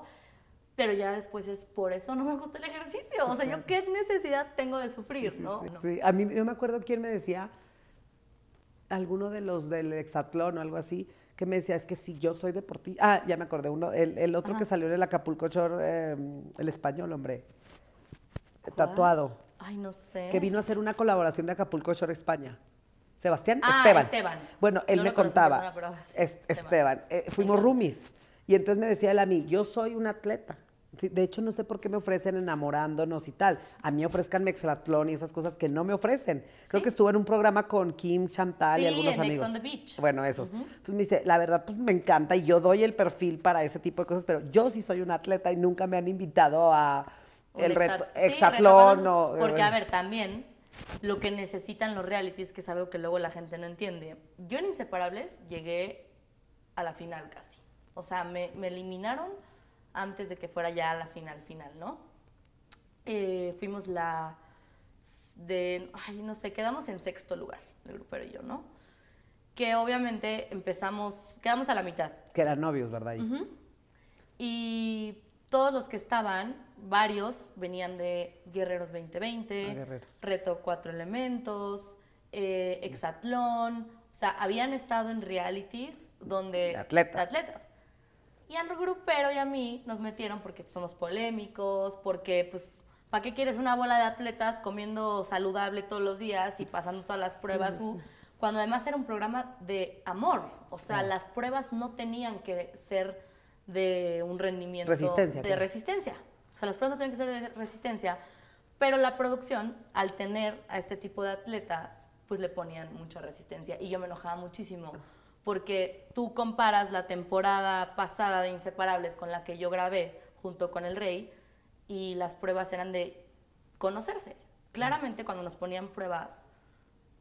pero ya después es por eso no me gusta el ejercicio. O sea, yo qué necesidad tengo de sufrir, ¿no? No. Sí, a mí yo me acuerdo quién me decía, alguno de los del hexatlón o algo así, que me decía, es que si yo soy deportista. Ah, ya me acordé, uno, el, el otro que salió en el Acapulco Shore, eh, el español, hombre, ¿Cuál? tatuado, Ay, no sé. que vino a hacer una colaboración de Acapulco Shore España. Sebastián Ah, Esteban. Esteban. Bueno, él No me contaba. persona, pero Es- Esteban. Esteban. eh, fuimos roomies. Y entonces me decía él a mí, yo soy un atleta. De hecho, no sé por qué me ofrecen enamorándonos y tal. A mí ofrezcan mexlatlón y esas cosas que no me ofrecen. Creo Sí. que estuvo en un programa con Kim Chantal y algunos en Ex amigos. on the Beach. Bueno, esos. Entonces me dice, la verdad, pues me encanta y yo doy el perfil para ese tipo de cosas, pero yo sí soy un atleta y nunca me han invitado a Un el reto, sí, hexatlón reto- o... Porque, a ver, también lo que necesitan los realities, que es algo que luego la gente no entiende. Yo en Inseparables llegué a la final casi. O sea, me, me eliminaron antes de que fuera ya la final final, ¿no? Eh, fuimos la de, ay, no sé, quedamos en sexto lugar, el grupero y yo, ¿no? Que obviamente empezamos, quedamos a la mitad. Que eran novios, ¿verdad? Y todos los que estaban, varios venían de Guerreros 2020, Ah, Guerrero. Reto Cuatro Elementos, eh, Exatlón. O sea, habían estado en realities donde... De atletas. de atletas. Y al grupero y a mí nos metieron porque somos polémicos, porque pues... ¿Para qué quieres una bola de atletas comiendo saludable todos los días y pasando todas las pruebas? uh, Cuando además era un programa de amor. O sea, las pruebas no tenían que ser de un rendimiento Resistencia, de claro. resistencia. O sea, las pruebas no tienen que ser de resistencia, pero la producción, al tener a este tipo de atletas, pues le ponían mucha resistencia. Y yo me enojaba muchísimo, porque tú comparas la temporada pasada de Inseparables con la que yo grabé junto con el Rey, y las pruebas eran de conocerse. Claramente cuando nos ponían pruebas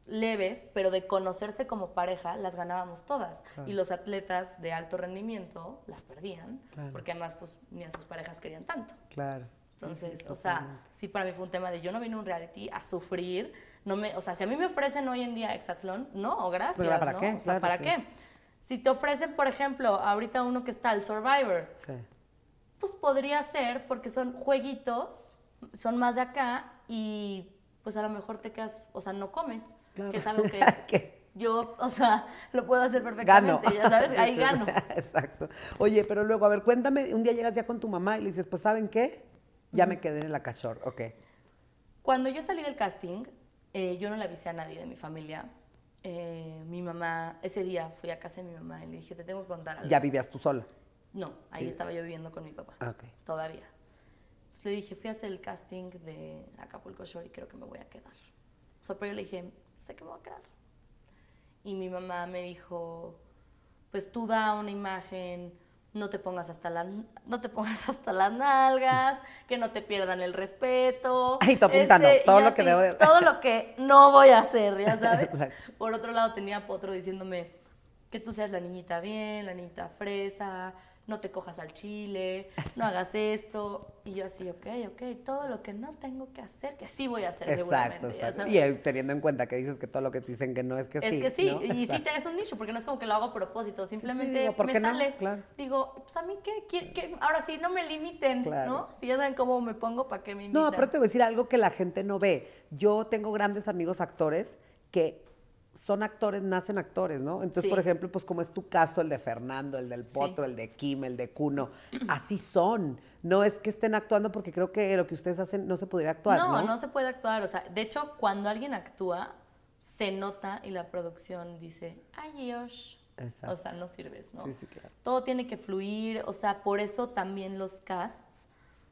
leves, pero de conocerse como pareja, las ganábamos todas. Y los atletas de alto rendimiento las perdían, Claro. porque además pues ni a sus parejas querían tanto. Claro. Entonces, o sea, sí para mí fue un tema de yo no vine a un reality a sufrir, no me, o sea, si a mí me ofrecen hoy en día Exatlón, no, gracias, Pues, ¿para ¿no? qué? O sea, Claro, ¿para sí. qué? Si te ofrecen, por ejemplo, ahorita uno que está el Survivor, Sí. pues podría ser porque son jueguitos, son más de acá y pues a lo mejor te quedas, o sea, no comes, Claro. que es algo que ¿Qué? yo, o sea, lo puedo hacer Gano. perfectamente, ya sabes, Sí, ahí sí, gano. Exacto. Oye, pero luego, a ver, cuéntame, un día llegas ya con tu mamá y le dices, pues, ¿saben qué? Ya me quedé en la cachor, ok. Cuando yo salí del casting, eh, yo no le avisé a nadie de mi familia. Eh, mi mamá, ese día fui a casa de mi mamá y le dije, te tengo que contar algo. Ya vivías tú sola. No, ahí estaba yo viviendo con mi papá. Ah, ok. Todavía. Entonces le dije, fui a hacer el casting de Acapulco Shore y creo que me voy a quedar. O sea, pero yo le dije, sé que me voy a quedar. Y mi mamá me dijo, pues tú da una imagen, no te pongas hasta las, no te pongas hasta las nalgas, que no te pierdan el respeto. Ay, tú apuntando, Este, todo lo que debo de- Todo lo que no voy a hacer, ya sabes. Por otro lado tenía Potro diciéndome que tú seas la niñita bien, la niñita fresa, no te cojas al chile, no hagas esto. Y yo así, ok, ok, todo lo que no tengo que hacer, que sí voy a hacer Exacto, seguramente. exacto. Y teniendo en cuenta que dices que todo lo que te dicen que no es que es sí. que sí, ¿no? y sí Exacto. te es un nicho, porque no es como que lo hago a propósito, simplemente digo, ¿por me no? sale. Claro. Digo, pues a mí qué, ¿Qué- qué? ahora sí, no me limiten, Claro. ¿no? Si ya saben cómo me pongo, ¿para qué me invitan? No, aparte te voy a decir algo que la gente no ve. Yo tengo grandes amigos actores que son actores, nacen actores, ¿no? Entonces, Sí. por ejemplo, pues como es tu caso, el de Fernando, el del Potro, el de Kim, el de Cuno, así son. No es que estén actuando porque creo que lo que ustedes hacen no se podría actuar, ¿no? No, no se puede actuar. O sea, de hecho, cuando alguien actúa, se nota y la producción dice, adiós. Exacto. O sea, no sirves, ¿no? Sí, sí, claro. Todo tiene que fluir. O sea, por eso también los casts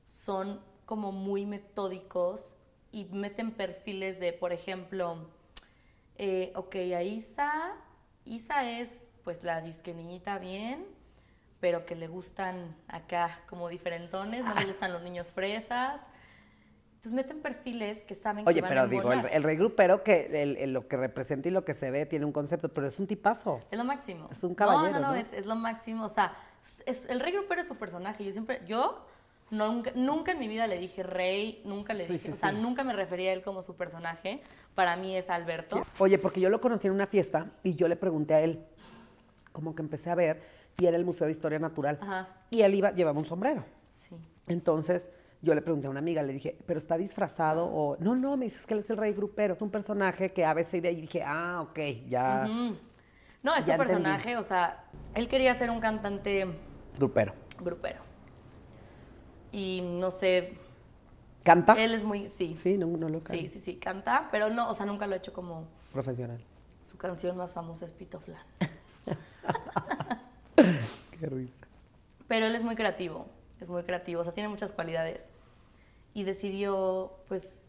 son como muy metódicos y meten perfiles de, por ejemplo, eh, ok, a Isa, Isa es pues la disque niñita bien, pero que le gustan acá como diferentones, no le gustan los niños fresas. Entonces meten perfiles que saben que Oye, van a pero digo, el, el rey grupero que el- el- lo que representa y lo que se ve tiene un concepto, pero es un tipazo. Es lo máximo. Es un caballero, No, no, no, ¿no? Es, es lo máximo. O sea, es, el rey grupero es su personaje. Yo siempre, yo nunca, nunca en mi vida le dije rey, nunca le Sí, dije, sí, o sea, sí. nunca me refería a él como su personaje. Para mí es Alberto. Oye, porque yo lo conocí en una fiesta y yo le pregunté a él, como que empecé a ver, y era el Museo de Historia Natural. Ajá. Y él iba, llevaba un sombrero. Sí. Entonces, yo le pregunté a una amiga, le dije, ¿pero está disfrazado? O, no, no, me dices que él es el rey grupero, es un personaje que a veces de ahí dije, ah, ok, ya. No, ese Ya entendí. personaje, o sea, él quería ser un cantante grupero. grupero. Y no sé, ¿Canta? él es muy, sí. Sí, no, no lo canta. Sí, sí, sí, canta, pero no, o sea, nunca lo ha hecho como Profesional. su canción más famosa es Pito Flan. Qué risa. Pero él es muy creativo, es muy creativo, o sea, tiene muchas cualidades. Y decidió, pues,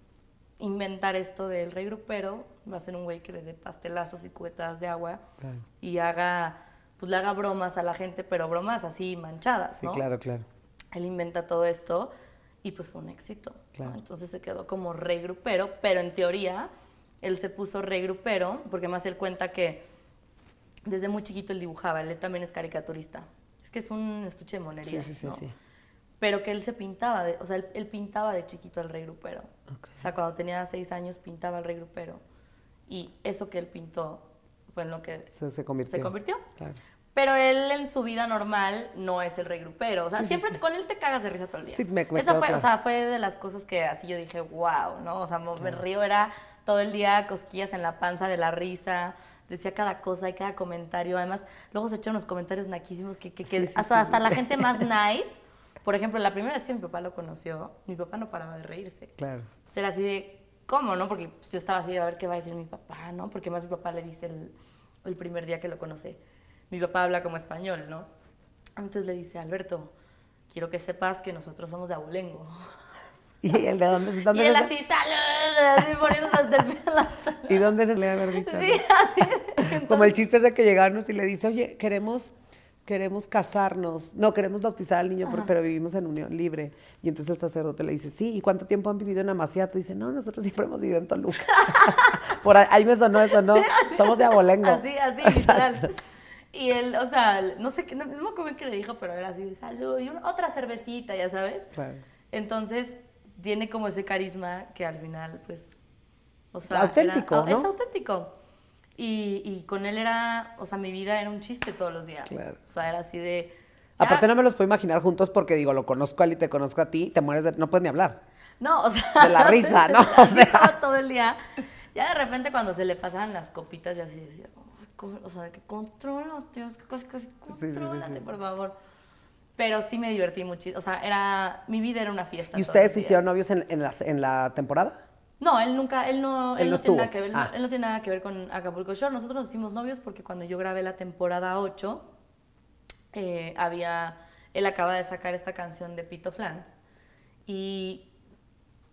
inventar esto del rey grupero. Va a ser un güey que le dé pastelazos y cubetadas de agua Claro. y haga, pues, le haga bromas a la gente, pero bromas así manchadas, Sí, ¿no? claro, claro. Él inventa todo esto y pues fue un éxito. Entonces se quedó como rey grupero, pero en teoría él se puso rey grupero porque más él cuenta que desde muy chiquito él dibujaba, él también es caricaturista. Es que es un estuche de monerías, sí, sí, ¿no? sí. Pero que él se pintaba, de- o sea, él, él pintaba de chiquito al rey grupero. Ok. O sea, cuando tenía seis años pintaba al rey grupero. Y eso que él pintó fue en lo que Se, se convirtió. se convirtió. Claro. Pero él en su vida normal no es el rey grupero. O sea, Sí, siempre sí. con él te cagas de risa todo el día. Sí, me- me Esa fue, claro. o sea, fue de las cosas que así yo dije, wow, ¿no? O sea, me río, era todo el día cosquillas en la panza de la risa, decía cada cosa y cada comentario. Además, luego se echaron unos comentarios naquísimos que, que, que o sea, hasta la gente más nice. Por ejemplo, la primera vez que mi papá lo conoció, mi papá no paraba de reírse. Claro. Entonces era así de, ¿cómo, no? Porque pues, yo estaba así de a ver qué va a decir mi papá, ¿no? Porque más mi papá le dice el, el primer día que lo conoce. Mi papá habla como español, ¿no? Entonces le dice, Alberto, quiero que sepas que nosotros somos de Abolengo. ¿Y el de dónde, dónde Y él es? así, salud, así poniéndose el ¿Y dónde se le haber dicho? Sí, así. Como el chiste ese que llegarnos y le dice, oye, queremos, queremos casarnos. No, queremos bautizar al niño, pero, pero vivimos en unión libre. Y entonces el sacerdote le dice, sí, ¿y cuánto tiempo han vivido en Amaciato? Y dice, no, nosotros siempre hemos vivido en Toluca. Por ahí, ahí me sonó eso, ¿no? Somos de Abolengo. Así, así, literal. Y él, o sea, no sé, qué- no, no me acuerdo qué le dijo, pero era así de salud y una- otra cervecita, ya sabes. Claro. Entonces, tiene como ese carisma que al final, pues, o sea... Auténtico, era- ¿no? Es auténtico. Y, y con él era, o sea, mi vida era un chiste todos los días. Claro. O sea, era así de... ya- Aparte no me los puedo imaginar juntos porque digo, lo conozco a él y te conozco a ti, te mueres de... No puedes ni hablar. No, o sea... De la risa, ¿no? O sea. todo el día. Ya de repente cuando se le pasaban las copitas y así decía, "Ay, ¿cómo?", o sea, que contrólate, o sea, casi, casi, sí, sí, contrólate, sí. por favor. Pero sí me divertí muchísimo. O sea, era, mi vida era una fiesta. ¿Y ustedes se hicieron novios en, en la, en la temporada? No, él nunca, él no, Él él no tiene nada que ver, él, Ah. no, él no tiene nada que ver con Acapulco Shore. Nosotros nos hicimos novios porque cuando yo grabé la temporada 8, eh, había, él acaba de sacar esta canción de Pito Flan y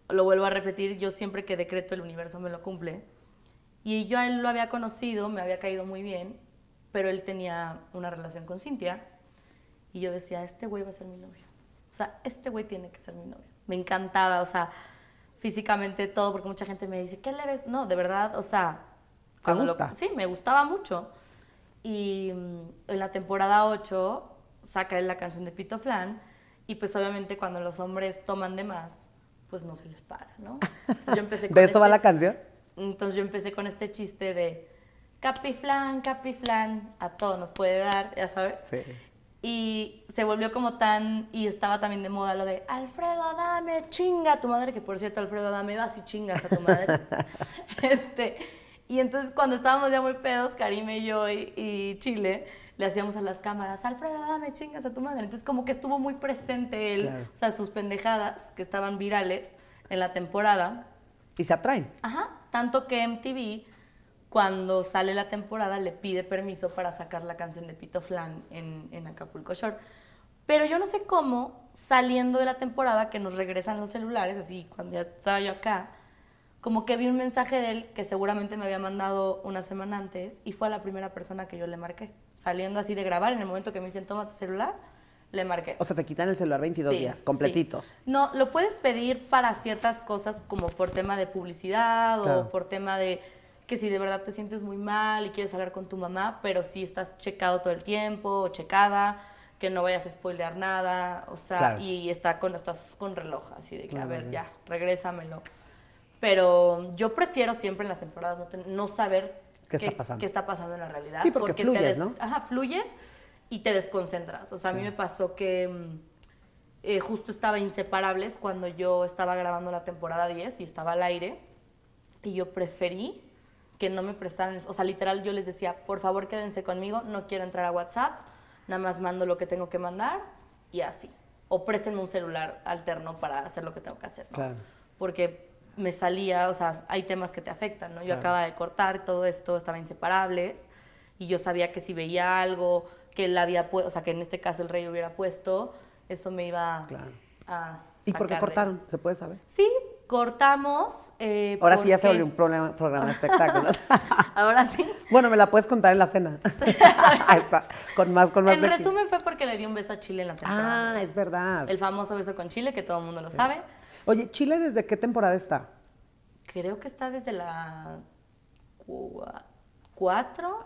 lo vuelvo a repetir, yo siempre que decreto el universo me lo cumple. Y yo a él lo había conocido, me había caído muy bien, pero él tenía una relación con Cintia y yo decía, este güey va a ser mi novio. O sea, este güey tiene que ser mi novio. Me encantaba, o sea, físicamente todo, porque mucha gente me dice, ¿qué le ves? No, de verdad, o sea... ¿Te lo- gusta? sí, me gustaba mucho. Y mm, en la temporada 8 saca él la canción de Pito Flan y pues obviamente cuando los hombres toman de más, pues no se les para, ¿no? Entonces yo empecé con ¿De eso va este- la canción? Entonces yo empecé con este chiste de Capiflan, Capiflan, a todo nos puede dar, ya sabes. Sí. Y se volvió como tan, y estaba también de moda lo de Alfredo Adame, chinga a tu madre, que por cierto Alfredo Adame vas y chingas a tu madre. este, y entonces cuando estábamos ya muy pedos, Karime y yo y, y Chile, le hacíamos a las cámaras, Alfredo Adame, chingas a tu madre. Entonces como que estuvo muy presente él, Claro. o sea, sus pendejadas que estaban virales en la temporada. Y se atraen. Ajá, tanto que MTV, cuando sale la temporada, le pide permiso para sacar la canción de Pito Flan en, en Acapulco Shore. Pero yo no sé cómo, saliendo de la temporada, que nos regresan los celulares, así cuando ya estaba yo acá, como que vi un mensaje de él que seguramente me había mandado una semana antes y fue a la primera persona que yo le marqué. Saliendo así de grabar, en el momento que me dicen, toma tu celular, Le marqué. O sea, te quitan el celular 22 Sí, días, sí. completitos. No, lo puedes pedir para ciertas cosas como por tema de publicidad Claro. o por tema de que si de verdad te sientes muy mal y quieres hablar con tu mamá, pero si estás checado todo el tiempo o checada, que no vayas a spoilear nada, o sea, Claro. y está con, estás con reloj, así de que, a ver, ya, regrésamelo. Pero yo prefiero siempre en las temporadas no, saber ¿Qué está pasando? qué está pasando en la realidad. Sí, porque fluyes, des- ¿no? Ajá, fluyes y te desconcentras. O sea, a mí me pasó que mm, eh, justo estaba Inseparables cuando yo estaba grabando la temporada 10 y estaba al aire. Y yo preferí que no me prestaran, o sea, literal yo les decía, por favor quédense conmigo, no quiero entrar a WhatsApp, nada más mando lo que tengo que mandar y así. O préstenme un celular alterno para hacer lo que tengo que hacer, ¿no? Claro. Porque me salía, o sea, hay temas que te afectan, ¿no? Yo Claro. acababa de cortar todo esto, estaba inseparables y yo sabía que si veía algo que él había puesto, o sea, que en este caso el rey hubiera puesto, eso me iba Claro. a ¿Y por qué cortaron? ¿Se puede saber? Sí, cortamos. eh, Ahora sí ya se volvió un problema- programa de espectáculos. Ahora sí. bueno, me la puedes contar en la cena. Ahí está. Con más, con más. En resumen fue porque le di un beso a Chile en la temporada. Ah, es verdad. El famoso beso con Chile, que todo el mundo lo sabe. Oye, ¿Chile desde qué temporada está? Creo que está desde la cua- cuatro,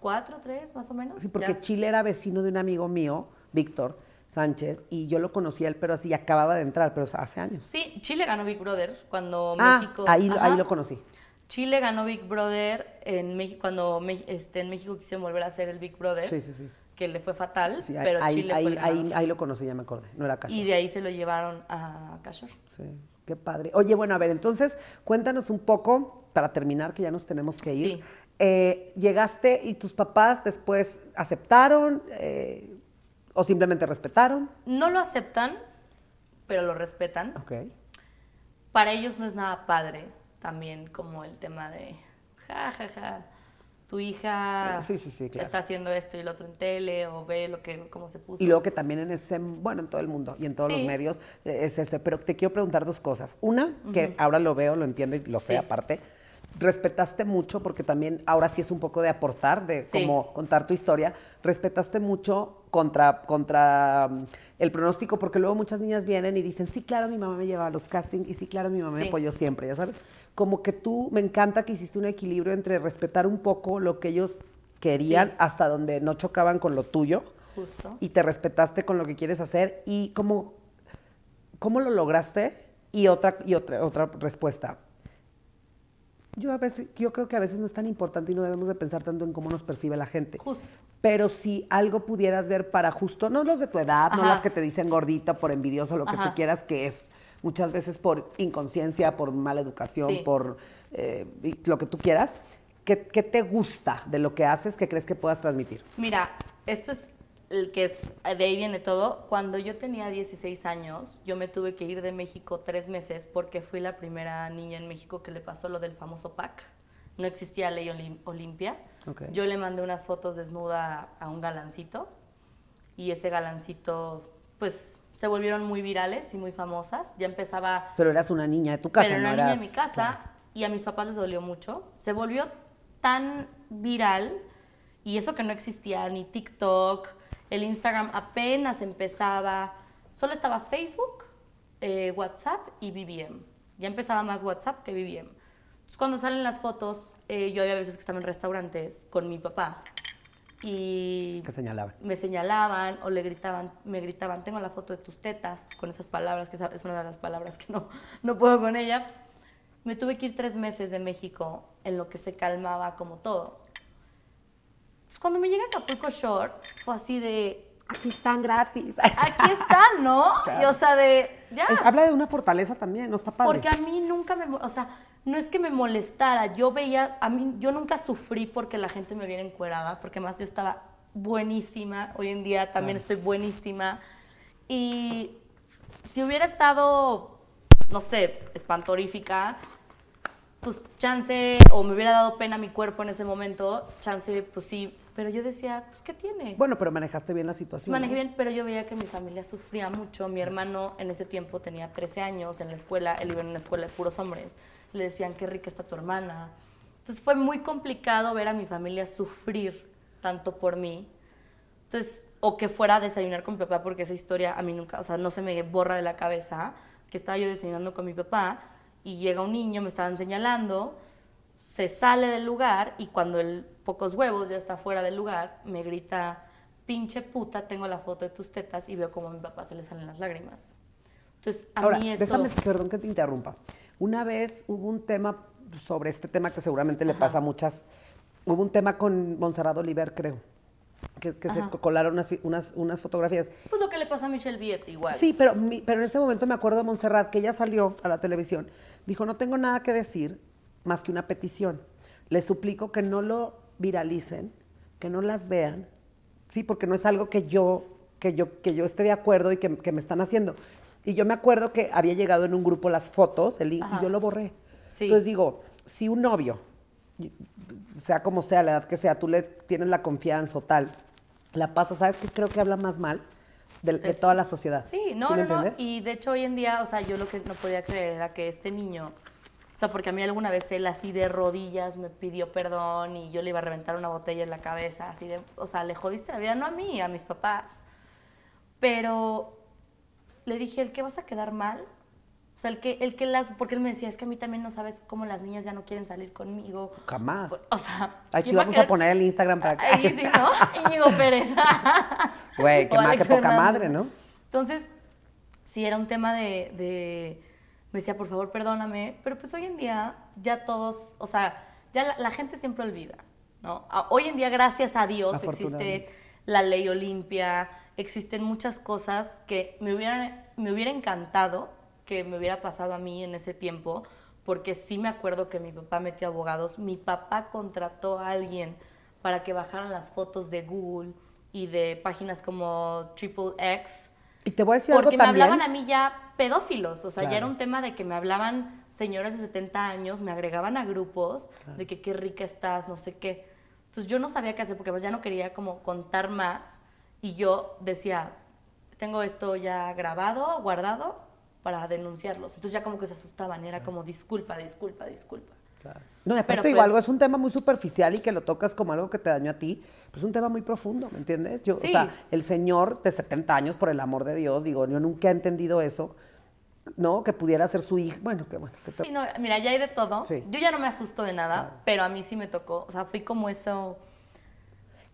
cuatro, tres, más o menos. Sí, porque Ya. Chile era vecino de un amigo mío, Víctor Sánchez, y yo lo conocí a él, pero así acababa de entrar, pero hace años. Sí, Chile ganó Big Brother cuando Ah, México. ahí, Ajá. ahí lo conocí. Chile ganó Big Brother en México cuando este, en México quisieron volver a hacer el Big Brother. Sí, sí, sí. Que le fue fatal, Sí, pero ahí, Chile ahí, fue el ahí, ahí lo conocí, ya me acordé. No era caso. Y de ahí se lo llevaron a Cashor. Sí, qué padre. Oye, bueno, a ver, entonces cuéntanos un poco, para terminar, que ya nos tenemos que ir. Sí. Eh, ¿Llegaste y tus papás después aceptaron eh, o simplemente respetaron? No lo aceptan, pero lo respetan. Ok. Para ellos no es nada padre también como el tema de, ja, ja, ja, tu hija Sí, sí, sí, claro. está haciendo esto y lo otro en tele o ve lo que, cómo se puso. Y luego que también en ese, bueno, en todo el mundo y en todos los medios eh, es ese. Pero te quiero preguntar dos cosas. Una, que ahora lo veo, lo entiendo y lo sé aparte. Respetaste mucho, porque también ahora sí es un poco de aportar, de Sí. como contar tu historia. Respetaste mucho contra, contra mm, el pronóstico, porque luego muchas niñas vienen y dicen, sí, claro, mi mamá me lleva a los castings y sí, claro, mi mamá me apoyó siempre, ya sabes. Como que tú, me encanta que hiciste un equilibrio entre respetar un poco lo que ellos querían Sí. hasta donde no chocaban con lo tuyo Justo. y te respetaste con lo que quieres hacer y cómo, cómo lo lograste y otra y otra otra respuesta yo a veces yo creo que a veces no es tan importante y no debemos de pensar tanto en cómo nos percibe la gente Justo. pero si algo pudieras ver para justo no los de tu edad no las que te dicen gordita por envidioso lo que tú quieras que es muchas veces por inconsciencia por mala educación Sí. por eh, lo que tú quieras ¿qué, qué te gusta de lo que haces que crees que puedas transmitir Mira, esto es el que es, de ahí viene todo. Cuando yo tenía 16 años, yo me tuve que ir de México tres meses porque fui la primera niña en México que le pasó lo del famoso PAC. No existía ley Olim- Olimpia. Ok. Yo le mandé unas fotos desnuda a un galancito y ese galancito, pues, se volvieron muy virales y muy famosas. Ya empezaba Pero eras una niña de tu casa, pero no una niña eras- en mi casa y a mis papás les dolió mucho. Se volvió tan viral y eso que no existía ni TikTok, el Instagram apenas empezaba, solo estaba Facebook, eh, WhatsApp y BBM. Ya empezaba más WhatsApp que BBM. Entonces cuando salen las fotos, eh, yo había veces que estaba en restaurantes con mi papá y señalaban. me señalaban o le gritaban, me gritaban, tengo la foto de tus tetas, con esas palabras, que es una de las palabras que no, no puedo con ella. Me tuve que ir tres meses de México en lo que se calmaba como todo. Entonces, cuando me llega Acapulco Shore, fue así de, Aquí están gratis. aquí están, ¿no? Y o sea, de, ya. Es- habla de una fortaleza también, ¿no está padre? Porque a mí nunca me, o sea, no es que me molestara, yo veía, a mí, yo nunca sufrí porque la gente me viera encuerada, porque más yo estaba buenísima, hoy en día también estoy buenísima, y si hubiera estado, no sé, espantorífica, pues chance, o me hubiera dado pena mi cuerpo en ese momento, chance, pues sí, pero yo decía, pues, ¿qué tiene? Bueno, pero manejaste bien la situación. Manejé ¿no? bien, pero yo veía que mi familia sufría mucho. Mi hermano en ese tiempo tenía 13 años en la escuela, él iba en una escuela de puros hombres. Le decían, qué rica está tu hermana. Entonces fue muy complicado ver a mi familia sufrir tanto por mí, Entonces, o que fuera a desayunar con mi papá, porque esa historia a mí nunca, o sea, no se me borra de la cabeza, que estaba yo desayunando con mi papá y llega un niño, me estaban señalando, se sale del lugar y cuando el pocos huevos ya está fuera del lugar, me grita, pinche puta, tengo la foto de tus tetas y veo como a mi papá se le salen las lágrimas. Entonces, a Ahora, mí eso... déjame, perdón que te interrumpa. Una vez hubo un tema sobre este tema que seguramente le pasa a muchas. Hubo un tema con Monserrat Oliver, creo, que, que se Ajá. colaron unas, unas, unas fotografías. Pues lo que le pasa a Michelle Viet igual. Sí, pero, mi- pero en ese momento me acuerdo de Montserrat, que ella salió a la televisión, dijo, no tengo nada que decir más que una petición. Les suplico que no lo viralicen, que no las vean, sí, porque no es algo que yo, que yo, que yo esté de acuerdo y que, que me están haciendo. Y yo me acuerdo que había llegado en un grupo las fotos, el link, y yo lo borré. Sí. Entonces digo, si un novio, sea como sea, la edad que sea, tú le tienes la confianza o tal, la pasa, ¿sabes qué? Creo que habla más mal de, de toda la sociedad. Sí, no, ¿Sí no, no. Y de hecho hoy en día, o sea, yo lo que no podía creer era que este niño, o sea, porque a mí alguna vez él así de rodillas me pidió perdón y yo le iba a reventar una botella en la cabeza, así de, o sea, le jodiste la vida, no a mí, a mis papás. Pero le dije, ¿el que vas a quedar mal? O sea, el que, el que las, porque él me decía, es que a mí también no sabes cómo las niñas ya no quieren salir conmigo. Jamás. O sea, Aquí ¿quién va vamos a poner el Instagram para que. Ahí sí, ¿no? Íñigo Pérez. Güey, qué, qué poca madre, ¿no? Entonces, sí era un tema de, de- Me decía, por favor, perdóname. Pero pues hoy en día ya todos, o sea, ya la, la gente siempre olvida, ¿no? A- Hoy en día, gracias a Dios, existe la ley Olimpia, existen muchas cosas que me hubieran, me hubiera encantado que me hubiera pasado a mí en ese tiempo, porque sí me acuerdo que mi papá metió abogados, mi papá contrató a alguien para que bajaran las fotos de Google y de páginas como Triple X, Y te voy a decir porque algo me también. hablaban a mí ya pedófilos, o sea, ya era un tema de que me hablaban señores de 70 años, me agregaban a grupos de que qué rica estás, no sé qué. Entonces yo no sabía qué hacer porque pues ya no quería como contar más y yo decía, tengo esto ya grabado, guardado para denunciarlos. Entonces ya como que se asustaban, era como disculpa, disculpa, disculpa. No, y aparte Pero, digo, pero- algo es un tema muy superficial y que lo tocas como algo que te dañó a ti, pero es un tema muy profundo, ¿me entiendes? Yo, Sí. O sea, el señor de 70 años, por el amor de Dios, digo, yo nunca he entendido eso, ¿no? Que pudiera ser su hija, bueno, que bueno. que te- Sí, no, mira, ya hay de todo. Sí. Yo ya no me asusto de nada, pero a mí sí me tocó, o sea, fui como eso...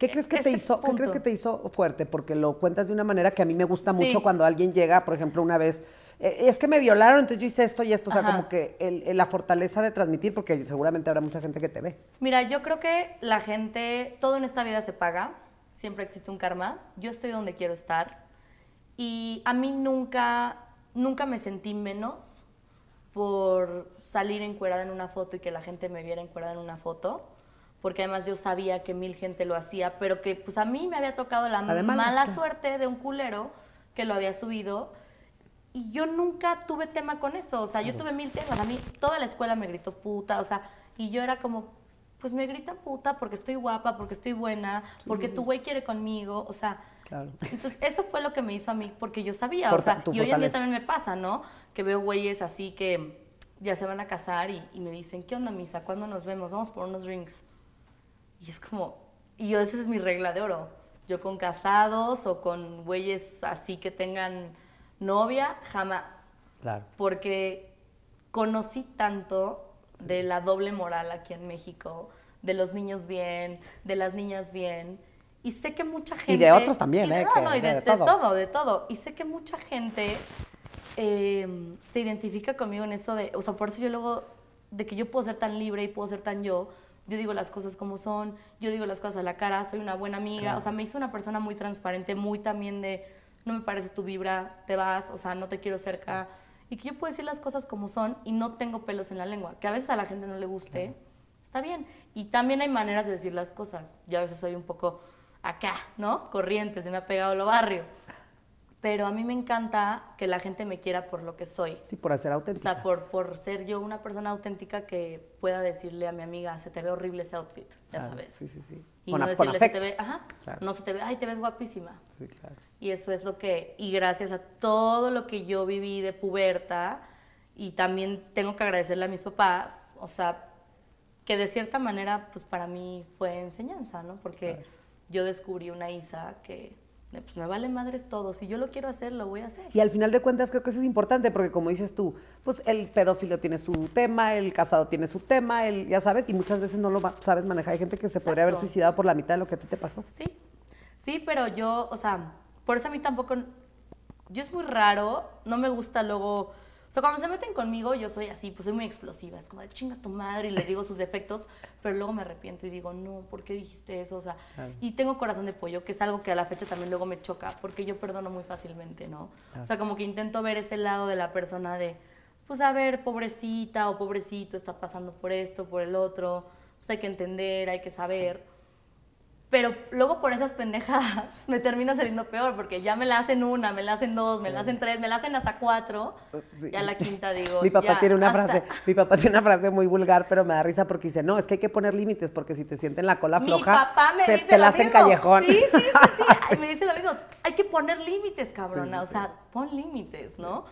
¿Qué crees que te hizo? ¿Qué crees que te hizo fuerte? Porque lo cuentas de una manera que a mí me gusta Sí. mucho cuando alguien llega, por ejemplo, una vez, eh, es que me violaron, entonces yo hice esto y esto, o sea, como que el- el- la fortaleza de transmitir, porque seguramente habrá mucha gente que te ve. Mira, yo creo que la gente, todo en esta vida se paga, siempre existe un karma, yo estoy donde quiero estar y a mí nunca, nunca me sentí menos por salir encuerada en una foto y que la gente me viera encuerada en una foto, porque además yo sabía que mil gente lo hacía, pero que pues a mí me había tocado la Además, mala suerte de un culero que lo había subido y yo nunca tuve tema con eso, o sea, yo tuve mil temas, a mí toda la escuela me gritó puta, o sea, y yo era como, pues me gritan puta porque estoy guapa, porque estoy buena, porque tu güey quiere conmigo, o sea, Claro. entonces eso fue lo que me hizo a mí, porque yo sabía, Forta- o sea, y hoy en día también me pasa, ¿no? Que veo güeyes así que ya se van a casar y, y me dicen, ¿qué onda, Misa? ¿Cuándo nos vemos? Vamos por unos drinks. Y es como, y yo, esa es mi regla de oro. Yo con casados o con güeyes así que tengan novia, jamás. Claro. Porque conocí tanto de la doble moral aquí en México, de los niños bien, de las niñas bien. Y sé que mucha gente... de otros también, y ¿eh? no, no, y de- de, de de todo. todo, de todo. Y sé que mucha gente eh, se identifica conmigo en eso de... O sea, por eso yo luego, de que yo puedo ser tan libre y puedo ser tan yo, yo digo las cosas como son, yo digo las cosas a la cara, soy una buena amiga. O sea, me hizo una persona muy transparente, muy también de... No me parece tu vibra, te vas, o sea, no te quiero cerca. Y que yo puedo decir las cosas como son y no tengo pelos en la lengua. Que a veces a la gente no le guste, está bien. Y también hay maneras de decir las cosas. Yo a veces soy un poco acá, ¿no? Corriente, se me ha pegado lo barrio. Pero a mí me encanta que la gente me quiera por lo que soy. Sí, por hacer O auténtica. sea, por, por ser yo una persona auténtica que pueda decirle a mi amiga, se te ve horrible ese outfit, ya Claro, sabes. Sí, sí, sí. Y Con no a- decirle, se te ve, ajá, Claro. no se te ve, ay, te ves guapísima. Sí, claro. Y eso es lo que, y gracias a todo lo que yo viví de puberta, y también tengo que agradecerle a mis papás, o sea, que de cierta manera, pues para mí fue enseñanza, ¿no? Porque yo descubrí una Isa que pues me vale madres todo. Si yo lo quiero hacer, lo voy a hacer. Y al final de cuentas creo que eso es importante porque como dices tú, pues el pedófilo tiene su tema, el casado tiene su tema, el, ya sabes, y muchas veces no lo sabes manejar. Hay gente que se podría haber suicidado por la mitad de lo que a ti te pasó. Sí, sí, pero yo, o sea, por eso a mí tampoco, yo es muy raro, no me gusta luego, o sea, cuando se meten conmigo yo soy así, pues soy muy explosiva, es como de chinga tu madre y les digo sus defectos, pero luego me arrepiento y digo, no, ¿por qué dijiste eso? O sea, Claro. y tengo corazón de pollo, que es algo que a la fecha también luego me choca, porque yo perdono muy fácilmente, ¿no? O sea, como que intento ver ese lado de la persona de, pues a ver, pobrecita o pobrecito está pasando por esto, por el otro, pues hay que entender, hay que saber. Pero luego por esas pendejadas me termina saliendo peor, porque ya me la hacen una, me la hacen dos, me la hacen tres, me la hacen hasta cuatro. Sí. Ya la quinta digo. Mi papá ya, tiene una hasta- frase, mi papá tiene una frase muy vulgar, pero me da risa porque dice, no, es que hay que poner límites porque si te sienten la cola Mi floja, papá me te, dice te la hacen callejón. Sí, sí, sí, sí. Me dice lo mismo. Hay que poner límites, cabrona. Sí, sí, o sea, pon límites, ¿no?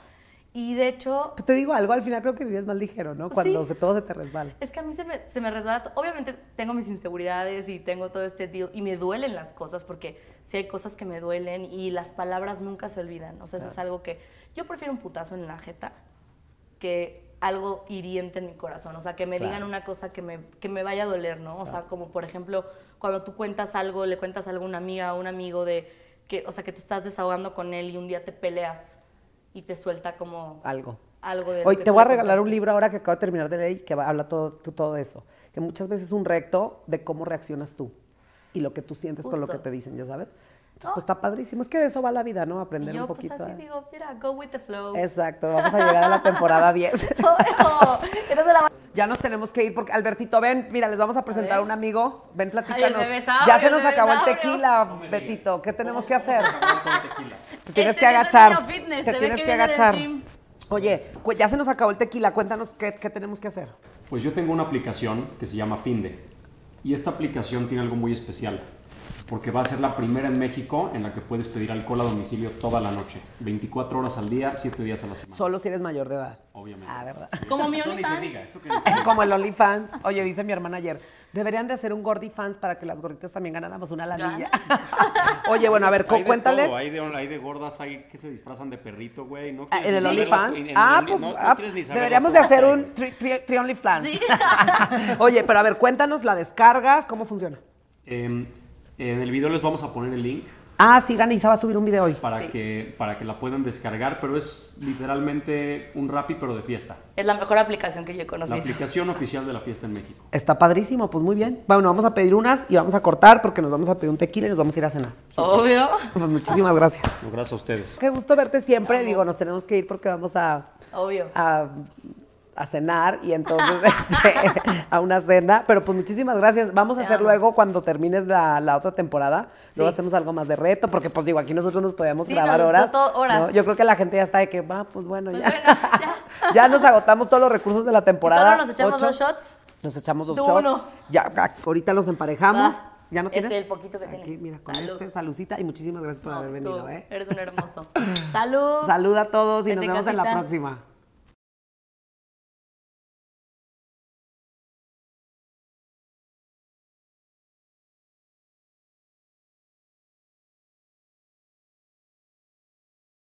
Y de hecho, Pues te digo algo, al final creo que vives más ligero, ¿no? Cuando Sí. se, todo se te resbala. Es que a mí se me, se me resbala. Obviamente tengo mis inseguridades y tengo todo este deal y me duelen las cosas porque sí hay cosas que me duelen y las palabras nunca se olvidan. O sea, eso es algo que yo prefiero un putazo en la jeta que algo hiriente en mi corazón. O sea, que me Claro. digan una cosa que me, que me vaya a doler, ¿no? O sea, como por ejemplo, cuando tú cuentas algo, le cuentas algo a una amiga o un amigo de que, o sea, que te estás desahogando con él y un día te peleas y te suelta como Algo. algo de Hoy te voy a regalar un libro ahora que acabo de terminar de leer y que va- habla todo, todo eso. Que muchas veces es un recto de cómo reaccionas tú y lo que tú sientes con lo que te dicen, ¿ya sabes? Entonces, pues está padrísimo. Es que de eso va la vida, ¿no? Y Aprender yo un poquito. pues así ¿eh? digo, mira, go with the flow. Exacto, vamos a llegar a la temporada 10. Obvio, eres de la- Ya nos tenemos que ir porque Albertito, ven, mira, les vamos a presentar a, ver. un amigo. Ven, Ay, platícanos. bebesaurio, ya se nos acabó el tequila, No Betito. ¿Qué tenemos que hacer? Te tienes Este que agachar. fitness, Te tienes que que agachar. Oye, ya se nos acabó el tequila. Cuéntanos qué, qué tenemos que hacer. Pues yo tengo una aplicación que se llama Finde. Y esta aplicación tiene algo muy especial. Porque va a ser la primera en México en la que puedes pedir alcohol a domicilio toda la noche. 24 horas al día, 7 días a la semana. Solo si eres mayor de edad. Obviamente. Ah, ¿verdad? Como mi Eso ni se OnlyFans. Como el OnlyFans. Oye, dice mi hermana ayer, deberían de hacer un GordyFans para que las gorditas también ganáramos una lanilla. Oye, bueno, a ver, cu- Hay de cuéntales. todo, hay, de, hay de gordas, hay que se disfrazan de perrito, güey. ¿no Ah, En el OnlyFans. Ah, Only- pues no- ah, deberíamos de hacer un tri, tri- tri OnlyFans. Sí. Oye, pero a ver, cuéntanos la descargas, ¿cómo funciona? Eh, en el video les vamos a poner el link Ah, sí, Ganisa va a subir un video hoy. para, Sí. que, para que la puedan descargar, pero es literalmente un Rappi, pero de fiesta. Es la mejor aplicación que yo he La conocido. aplicación oficial de la fiesta en México. Está padrísimo, pues muy bien. Bueno, vamos a pedir unas y vamos a cortar porque nos vamos a pedir un tequila y nos vamos a ir a cenar. Obvio. Pues muchísimas gracias. Gracias a ustedes. Qué gusto verte siempre. Digo, nos tenemos que ir porque vamos a, Obvio. a, a cenar y entonces este, a una cena. Pero pues muchísimas gracias. Vamos a hacer luego cuando termines la, la otra temporada. Luego Sí. hacemos algo más de reto porque pues digo, aquí nosotros nos podíamos Sí, grabar nos- horas. to- horas. ¿no? Yo creo que la gente ya está de que, va, pues bueno, Pues ya. bueno, ya. Ya nos agotamos todos los recursos de la temporada. Solo nos echamos Ocho. dos shots. Nos echamos dos Tú shots. uno. Ya, ah, ahorita los emparejamos. ¿Ya no Este, tienes? el poquito que tiene. Aquí, mira, con Salud. este, salucita y muchísimas gracias por No, haber tú venido, ¿eh? Eres un hermoso. Salud. Salud a todos y nos vemos en la próxima.